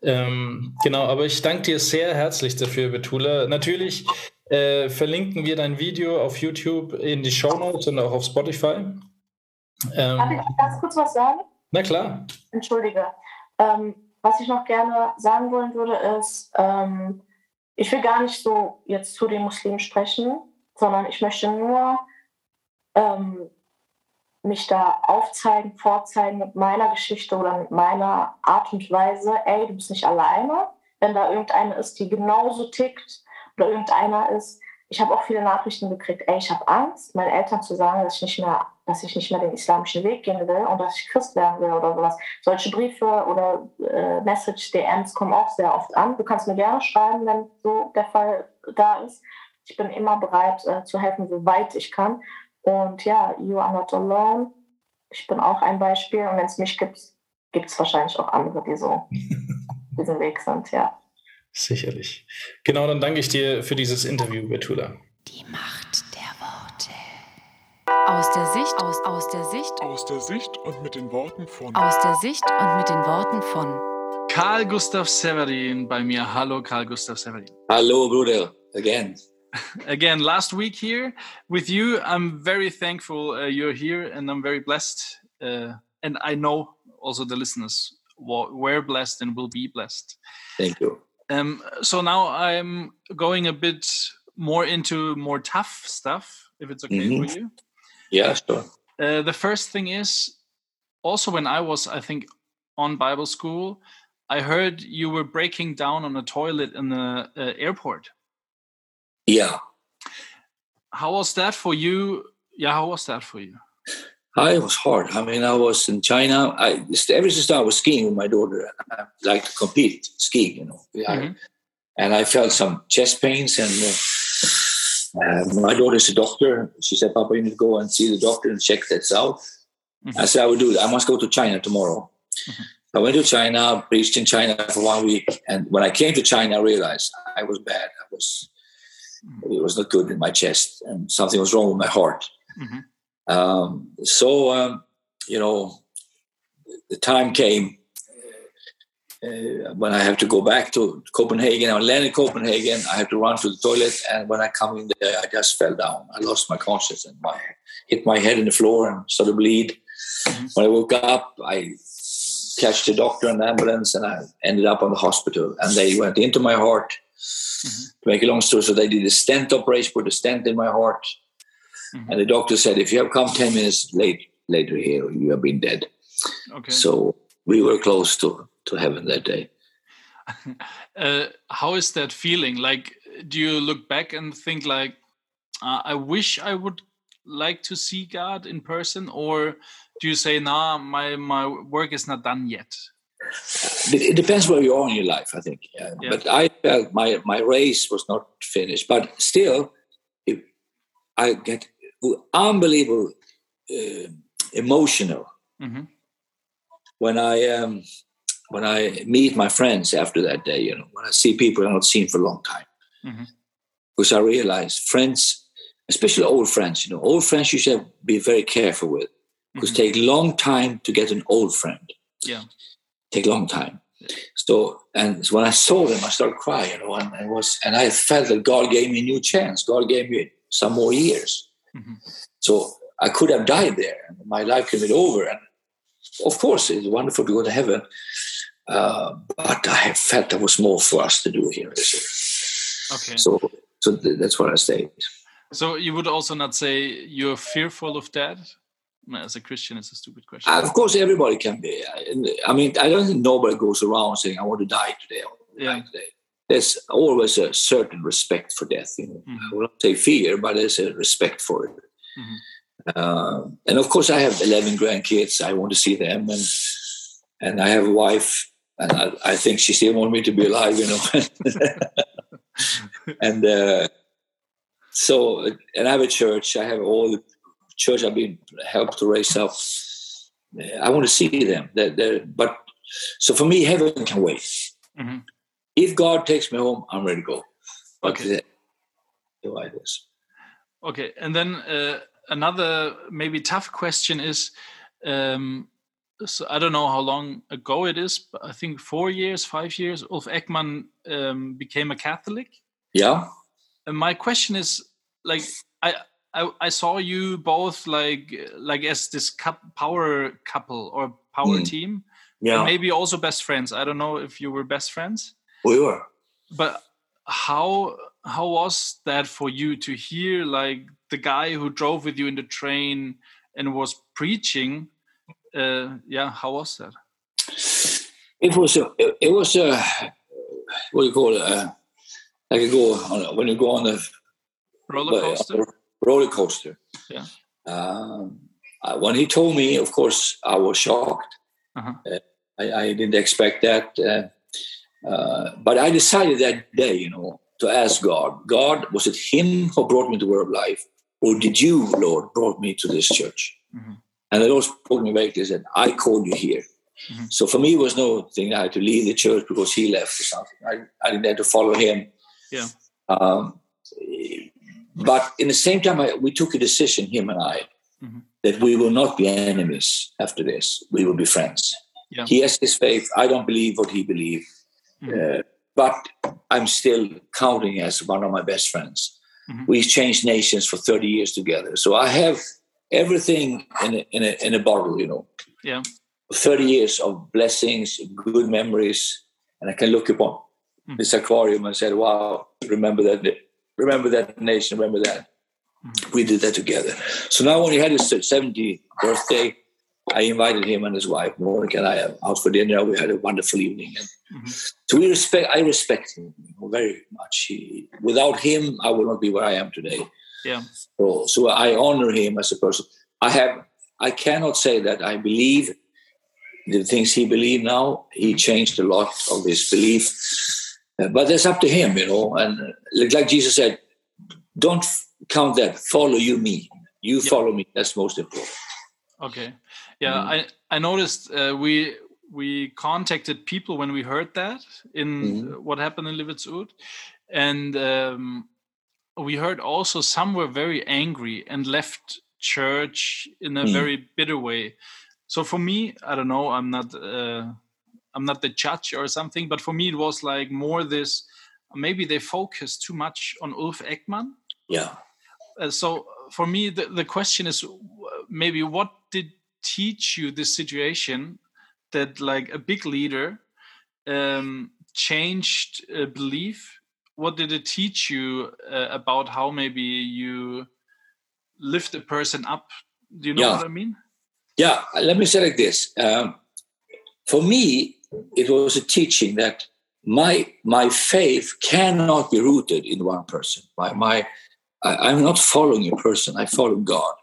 Ähm, genau, aber ich danke dir sehr herzlich dafür, Betula. Natürlich äh, verlinken wir dein Video auf YouTube in die Show Notes und auch auf Spotify. Ähm, Darf ich ganz kurz was sagen? Na klar. Entschuldige. Ähm, was ich noch gerne sagen wollen würde, ist, ähm, ich will gar nicht so jetzt zu den Muslimen sprechen, sondern ich möchte nur ähm, mich da aufzeigen, vorzeigen mit meiner Geschichte oder mit meiner Art und Weise. Ey, du bist nicht alleine. Wenn da irgendeine ist, die genauso tickt oder irgendeiner ist, ich habe auch viele Nachrichten gekriegt, ey, ich habe Angst, meinen Eltern zu sagen, dass ich nicht mehr, dass ich nicht mehr den islamischen Weg gehen will und dass ich Christ werden will oder sowas. Solche Briefe oder äh, Message-DMs kommen auch sehr oft an. Du kannst mir gerne schreiben, wenn so der Fall da ist. Ich bin immer bereit äh, zu helfen, soweit ich kann. Und ja, you are not alone. Ich bin auch ein Beispiel. Und wenn es mich gibt, gibt es wahrscheinlich auch andere, die so diesen Weg sind, ja. Sicherlich. Genau, dann danke ich dir für dieses Interview, Betula. Die Macht der Worte. Aus der Sicht, aus, aus der Sicht. Aus der Sicht und mit den Worten von. Aus der Sicht und mit den Worten von. Karl Gustav Severin bei mir. Hallo, Karl Gustav Severin. Hallo, Bruder. Again. Again, last week here with you. I'm very thankful uh, you're here and I'm very blessed. Uh, and I know also the listeners were blessed and will be blessed. Thank you. Um, so now I'm going a bit more into more tough stuff, if it's okay mm-hmm. for you. Yeah, sure. Uh, the first thing is also when I was, I think, on Bible school, I heard you were breaking down on a toilet in the uh, airport. Yeah. How was that for you? Yeah, how was that for you? It was hard. I mean, I was in China. I ever since I was skiing with my daughter, I like to compete skiing, you know. Mm-hmm. and I felt some chest pains, and uh, uh, my daughter's a doctor. She said, "Papa, you need to go and see the doctor and check that out." Mm-hmm. I said, "I will do that. I must go to China tomorrow." Mm-hmm. I went to China, preached in China for one week, and when I came to China, I realized I was bad. I was mm-hmm. it was not good in my chest, and something was wrong with my heart. Um, so, um, you know, the time came uh, when I have to go back to Copenhagen. I land in Copenhagen. I have to run to the toilet, and when I come in there, I just fell down. I lost my consciousness and my hit my head in the floor and started to bleed. Mm-hmm. When I woke up, I catch the doctor and the ambulance, and I ended up on the hospital. And they went into my heart. Mm-hmm. To make a long story, so they did a stent operation, put a stent in my heart Mm-hmm. And the doctor said, if you have come 10 minutes late later here, you have been dead. Okay. So we were close to, to heaven that day. uh, how is that feeling? Like, do you look back and think like, uh, I wish I would like to see God in person, or do you say, nah, my my work is not done yet? It depends where you are in your life, I think. Yeah. Yeah. But I felt my my race was not finished, but still, I get unbelievable uh, emotional mm-hmm. when I um, when I meet my friends after that day. You know, when I see people I've not seen for a long time, mm-hmm. because I realize friends, especially old friends. You know, old friends you should be very careful with because mm-hmm. take long time to get an old friend. Yeah, take long time. So and when I saw them, I started crying. You know, and I was and I felt that God gave me a new chance. God gave me some more years. Mm-hmm. So I could have died there. My life could have been over. And of course, it's wonderful to go to heaven. Uh, but I felt there was more for us to do here. Okay. So, so that's what I say. So you would also not say you're fearful of that? As a Christian, it's a stupid question. Uh, of course, everybody can be. I mean, I don't think nobody goes around saying, "I want to die today." yeah. Die today there's always a certain respect for death. You know? mm-hmm. I will not say fear, but there's a respect for it. Mm-hmm. Uh, and of course, I have 11 grandkids. I want to see them, and and I have a wife, and I, I think she still wants me to be alive. You know, and uh, so and I have a church. I have all the church I've been helped to raise up. I want to see them. They're, they're, but so for me, heaven can wait. Mm-hmm if God takes me home, I'm ready to go. Okay. Like this. Okay, and then uh, another maybe tough question is, um, so I don't know how long ago it is, but I think four years, five years. Ulf Ekman um, became a Catholic. Yeah. And my question is, like, I, I, I saw you both like like as this power couple or power mm. team. Yeah. maybe also best friends. I don't know if you were best friends. We were. But how how was that for you to hear like the guy who drove with you in the train and was preaching? Uh, yeah, how was that? It was a, it was a what do you call it? Uh, like you go on, when you go on the roller coaster. roller coaster. Yeah. Um, when he told me, of course, I was shocked. Uh-huh. Uh, I, I, didn't expect that. Uh, but I decided that day, you know, to ask God, God, was it Him who brought me to the Word of Life, or did you, Lord, brought me to this church? Mm-hmm. And the Lord spoke to me very clearly, said, I called you here. Mm-hmm. So for me, it was no thing I had to leave the church because he left or something. I, I didn't have to follow him. Yeah. Um, but in the same time, I, we took a decision, him and I, mm-hmm. that we will not be enemies after this. We will be friends. Yeah. He has his faith. I don't believe what he believes. Mm-hmm. Uh, but I'm still counting as one of my best friends. Mm-hmm. We changed nations for 30 years together. So I have everything in a, in a, in a bottle, you know. Yeah. 30 years of blessings, good memories, and I can look upon mm-hmm. this aquarium and say, wow, remember that, remember that nation, remember that. Mm-hmm. We did that together. So now when he had his 70th birthday, I invited him and his wife, Monica, and I out for dinner. We had a wonderful evening. And mm-hmm. So we respect. I respect him very much. He, without him, I would not be where I am today. Yeah. So, so I honor him as a person. I have. I cannot say that I believe the things he believed. Now he changed a lot of his belief, uh, but that's up to him, you know. And uh, like Jesus said, don't count that. Follow you me. You yeah. follow me. That's most important. Okay. Yeah, mm. I I noticed uh, we we contacted people when we heard that in mm. what happened in Livitzud, and um, we heard also some were very angry and left church in a mm. very bitter way. So for me, I don't know. I'm not uh, I'm not the judge or something, but for me it was like more this. Maybe they focused too much on Ulf Ekman. Yeah. Uh, so for me, the, the question is maybe what did teach you this situation that like a big leader um, changed a belief what did it teach you uh, about how maybe you lift a person up do you know yeah. what i mean yeah let me say like this um, for me it was a teaching that my my faith cannot be rooted in one person my my I, i'm not following a person i follow god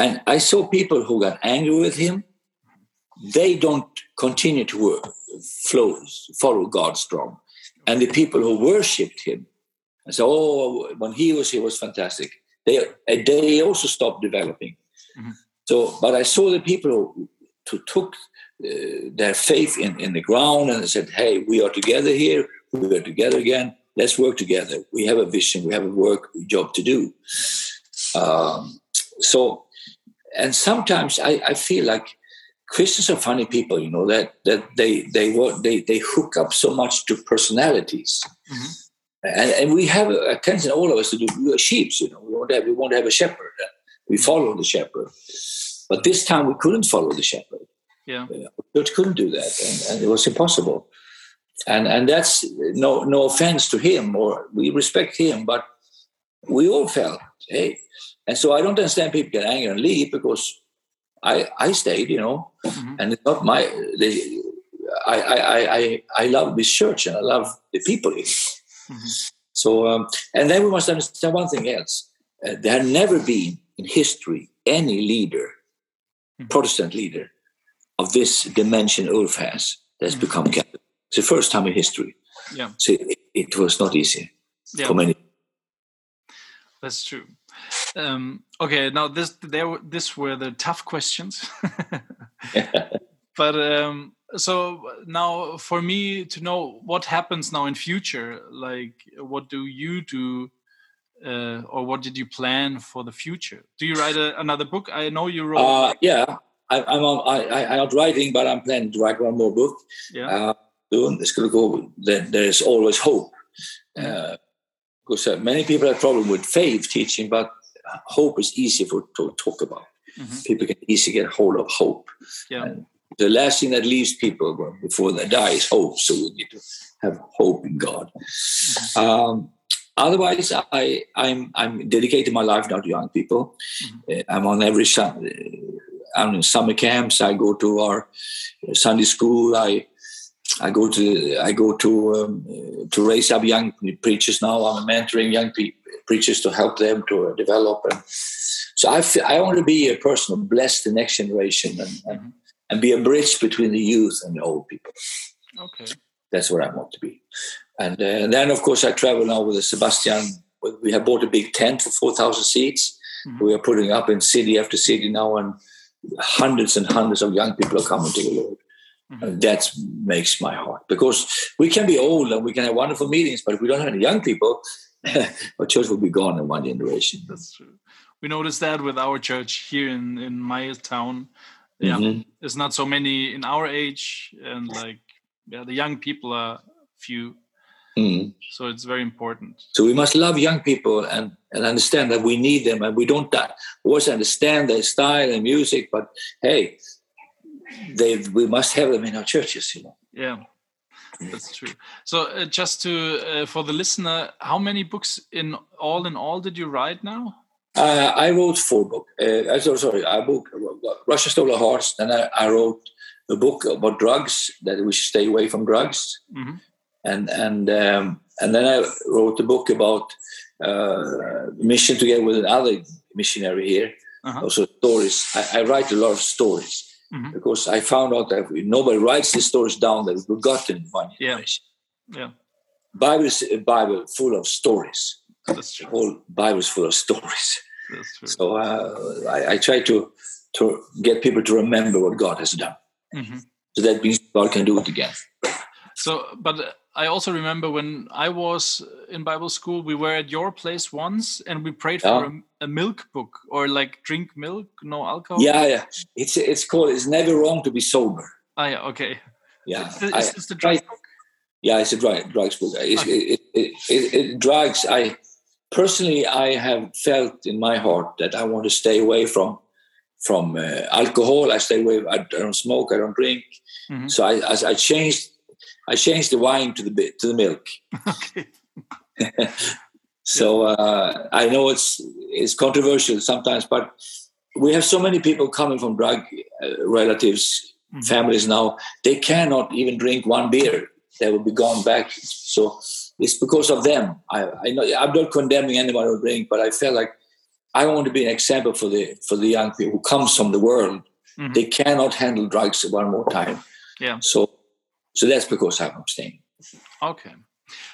and I saw people who got angry with him. They don't continue to work, flow, follow God strong. And the people who worshipped him and said, oh, when he was here was fantastic. They, they also stopped developing. Mm-hmm. So, but I saw the people who, who took uh, their faith in, in the ground and said, hey, we are together here. We are together again. Let's work together. We have a vision. We have a work job to do. Um, so and sometimes I, I feel like Christians are funny people, you know, that that they they they they hook up so much to personalities. Mm-hmm. And, and we have a tendency, all of us, to do we are sheep, you know. We want to have, we want to have a shepherd. We follow the shepherd. But this time we couldn't follow the shepherd. Yeah. Church couldn't do that. And, and, it was impossible. And and that's no no offense to him or we respect him, but we all felt, hey, and so I don't understand people get angry and leave because I I stayed, you know, mm-hmm. and it's not my. They, I, I I I love this church and I love the people here. Mm-hmm. So um, and then we must understand one thing else. Uh, there had never been in history any leader, mm-hmm. Protestant leader, of this dimension Ulf has that's mm-hmm. become Catholic. It's the first time in history. Yeah. So it, it was not easy yeah. for many. That's true. Um, okay, now this there this were the tough questions. but um, so now for me to know what happens now in future, like what do you do, uh, or what did you plan for the future? Do you write a, another book? I know you wrote. Uh, yeah, I, am on, I, I'm not writing, but I'm planning to write one more book. Yeah. Uh, soon. It's going to go. There's always hope. Uh, because uh, many people have problem with faith teaching, but hope is easy for to talk about. Mm-hmm. People can easily get hold of hope. Yeah. And the last thing that leaves people before they die is hope. So we need to have hope in God. Mm-hmm. Um, otherwise, I, I'm I'm dedicating my life now to young people. Mm-hmm. Uh, I'm on every I'm in summer camps. I go to our Sunday school. I I go to I go to um, to raise up young preachers now. I'm mentoring young people preachers to help them to develop. And so I, feel, I want to be a person who bless the next generation and, and, and be a bridge between the youth and the old people. Okay. That's what I want to be. And, uh, and then, of course, I travel now with Sebastian. We have bought a big tent for 4,000 seats. Mm-hmm. We are putting up in city after city now, and hundreds and hundreds of young people are coming to the Lord. Mm-hmm. And that makes my heart because we can be old and we can have wonderful meetings, but if we don't have any young people, our church will be gone in one generation. That's true. We noticed that with our church here in, in my town. Yeah, mm-hmm. there's not so many in our age, and like yeah, the young people are few. Mm. So it's very important. So we must love young people and, and understand that we need them, and we don't always understand their style and music. But hey, they we must have them in our churches, you know. Yeah, that's true. So uh, just to uh, for the listener, how many books in all in all did you write now? Uh, I wrote four books. Uh, sorry, I book Russia Stole a Horse. Then I, I, wrote a book about drugs that we should stay away from drugs, mm-hmm. and and um, and then I wrote a book about uh, mission together with another missionary here. Uh-huh. Also stories. I, I write a lot of stories mm-hmm. because I found out that nobody writes the stories down that we've forgotten one generation. Yeah. yeah. Bible is a Bible full of stories. That's true. The whole Bible is full of stories. So uh, I, I, try to to get people to remember what God has done. Mm-hmm. So that means God can do it again. So, but I also remember when I was in Bible school, we were at your place once and we prayed for a, a, milk book or like drink milk, no alcohol. Yeah, yeah. It's it's called. It's never wrong to be sober. Ah, yeah. Okay. Yeah. Is, is I, this the drugs book? Yeah, it's a drug, drugs book. It's, okay. it, it, it, it, drugs. I personally, I have felt in my heart that I want to stay away from from uh, alcohol. I stay away. I, don't smoke. I don't drink. Mm-hmm. So I, I, I changed I changed the wine to the to the milk. Okay. so uh, I know it's it's controversial sometimes, but we have so many people coming from drug uh, relatives, mm-hmm. families now. They cannot even drink one beer; they will be gone back. So it's because of them. I, I know I'm not condemning anyone who drink, but I feel like I want to be an example for the for the young people who comes from the world. Mm-hmm. They cannot handle drugs one more time. Yeah. So so that's because I'm abstaining. Okay.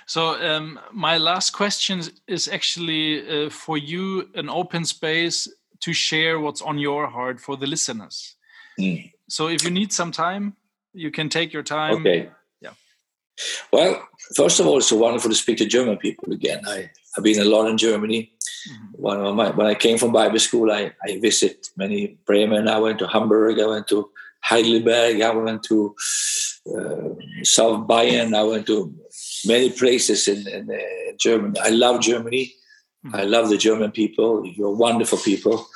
So um, my last question is actually uh, for you an open space to share what's on your heart for the listeners. Mm. So if you need some time, you can take your time. Okay. Yeah. Well, first of all, it's so wonderful to speak to German people again. I, have been a lot in Germany. Mm-hmm. When, my, when I came from Bible school, I, I visit many Bremen. I went to Hamburg. I went to Heidelberg. I went to uh, South Bayern. I went to many places in, in uh, Germany. I love Germany. I love the German people. You're wonderful people.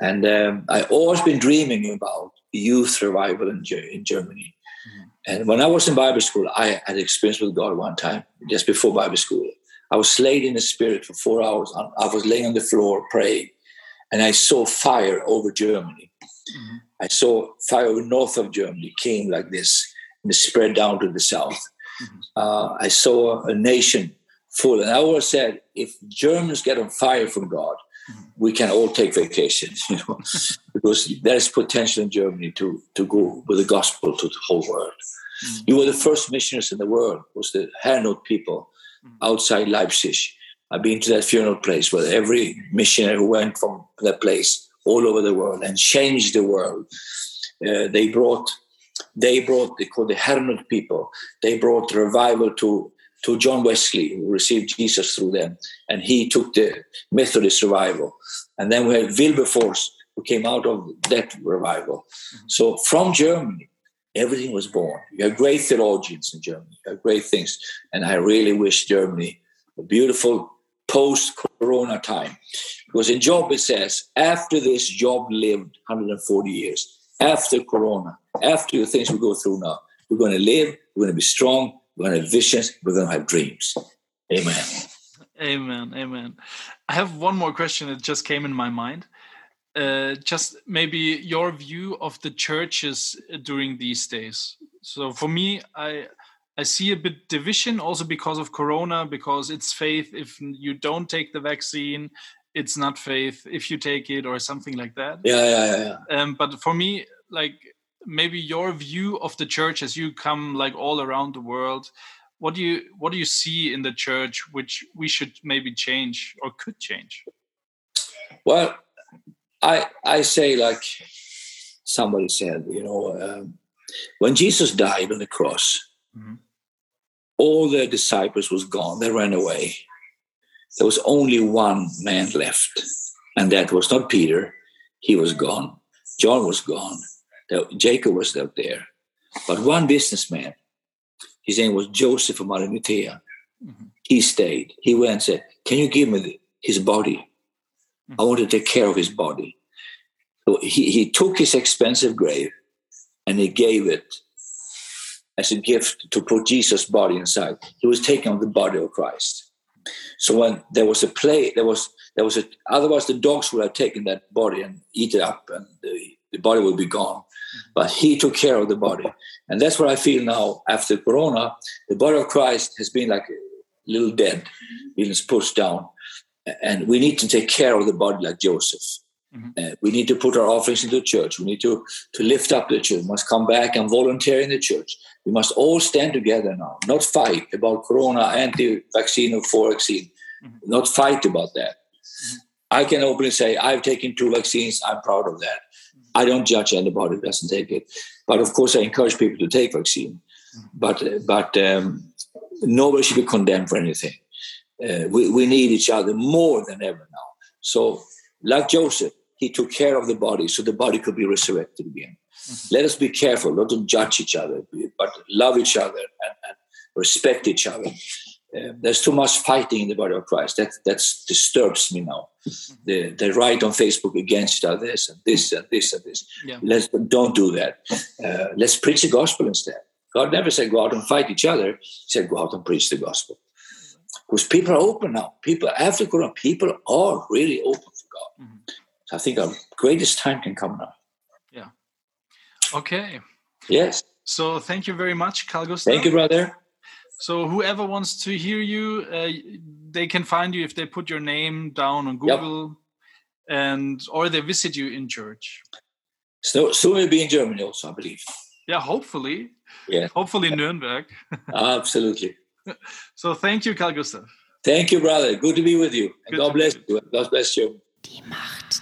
And um, I've always been dreaming about youth revival in, in Germany. Mm-hmm. And when I was in Bible school, I had experience with God one time, just before Bible school. I was laid in the spirit for four hours. I was laying on the floor praying, and I saw fire over Germany. Mm-hmm. I saw fire north of Germany came like this and spread down to the south. Mm-hmm. Uh, I saw a nation full, and I always said, if Germans get on fire from God, mm-hmm. we can all take vacations, you know, because there's potential in Germany to to go with the gospel to the whole world. Mm-hmm. You were the first missionaries in the world. Was the Herrnhut people mm-hmm. outside Leipzig? I've been to that funeral place where every missionary who went from that place all over the world and changed the world. Uh, they brought they brought they called the Herrnhut people. They brought revival to to John Wesley, who received Jesus through them, and he took the Methodist revival. And then we had Wilberforce, who came out of that revival. Mm-hmm. So from Germany, everything was born. You have great theologians in Germany, you have great things, and I really wish Germany a beautiful post-corona time. Because in Job it says, after this Job lived 140 years. After Corona, after the things we go through now, we're going to live, we're going to be strong, we're going to have visions, we're going to have dreams. Amen. Amen. Amen. I have one more question that just came in my mind. Uh, just maybe your view of the churches during these days. So for me, I I see a bit division also because of Corona, because it's faith. If you don't take the vaccine, it's not faith. If you take it, or something like that. Yeah, yeah, yeah. yeah. Um, but for me, like maybe your view of the church as you come like all around the world, what do you what do you see in the church which we should maybe change or could change? Well, I I say like somebody said, you know, um, when Jesus died on the cross, mm-hmm. all the disciples was gone. They ran away. There was only one man left, and that was not Peter. He was gone. John was gone. Jacob was not there. But one businessman, his name was Joseph of Arimathea, mm-hmm. he stayed. He went and said, Can you give me his body? I want to take care of his body. So he, he took his expensive grave and he gave it as a gift to put Jesus' body inside. He was taking on the body of Christ. So when there was a play, there was there was a otherwise the dogs would have taken that body and eat it up and the, the body would be gone. But he took care of the body. And that's what I feel now after Corona. The body of Christ has been like a little dead, being pushed down and we need to take care of the body like Joseph. Mm-hmm. Uh, we need to put our offerings into the church. We need to, to lift up the church. We must come back and volunteer in the church. We must all stand together now, not fight about corona, anti-vaccine or for vaccine. Mm-hmm. Not fight about that. Mm-hmm. I can openly say, I've taken two vaccines. I'm proud of that. Mm-hmm. I don't judge anybody who doesn't take it. But of course, I encourage people to take vaccine. Mm-hmm. But, but um, nobody should be condemned for anything uh, we, we need each other more than ever now. So, like Joseph, he took care of the body so the body could be resurrected again. Mm-hmm. Let us be careful, not to judge each other, but love each other and, and respect each other. Uh, there's too much fighting in the body of Christ. That that disturbs me now. Mm-hmm. They, they write on Facebook against this and this and this and this. Yeah. Let's don't do that. Uh, let's preach the gospel instead. God never said go out and fight each other. He said go out and preach the gospel because people are open now. People after Corona, people are really open for God. Mm-hmm. So I think our greatest time can come now. Yeah. Okay. Yes. So thank you very much, Carl Gustav. Thank you, brother. So whoever wants to hear you, uh, they can find you if they put your name down on Google, yep. and or they visit you in church. So soon we'll be in Germany also, I believe. Yeah, hopefully. Yeah. Hopefully Nuremberg. Absolutely. so thank you, Carl Gustav. Thank you, brother. Good to be with you. And God bless you. God bless you. Die Macht der Worte.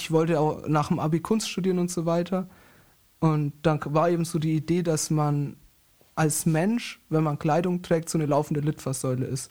Ich wollte auch nach dem Abi Kunst studieren und so weiter. Und dann war eben so die Idee, dass man als Mensch, wenn man Kleidung trägt, so eine laufende Litfaßsäule ist.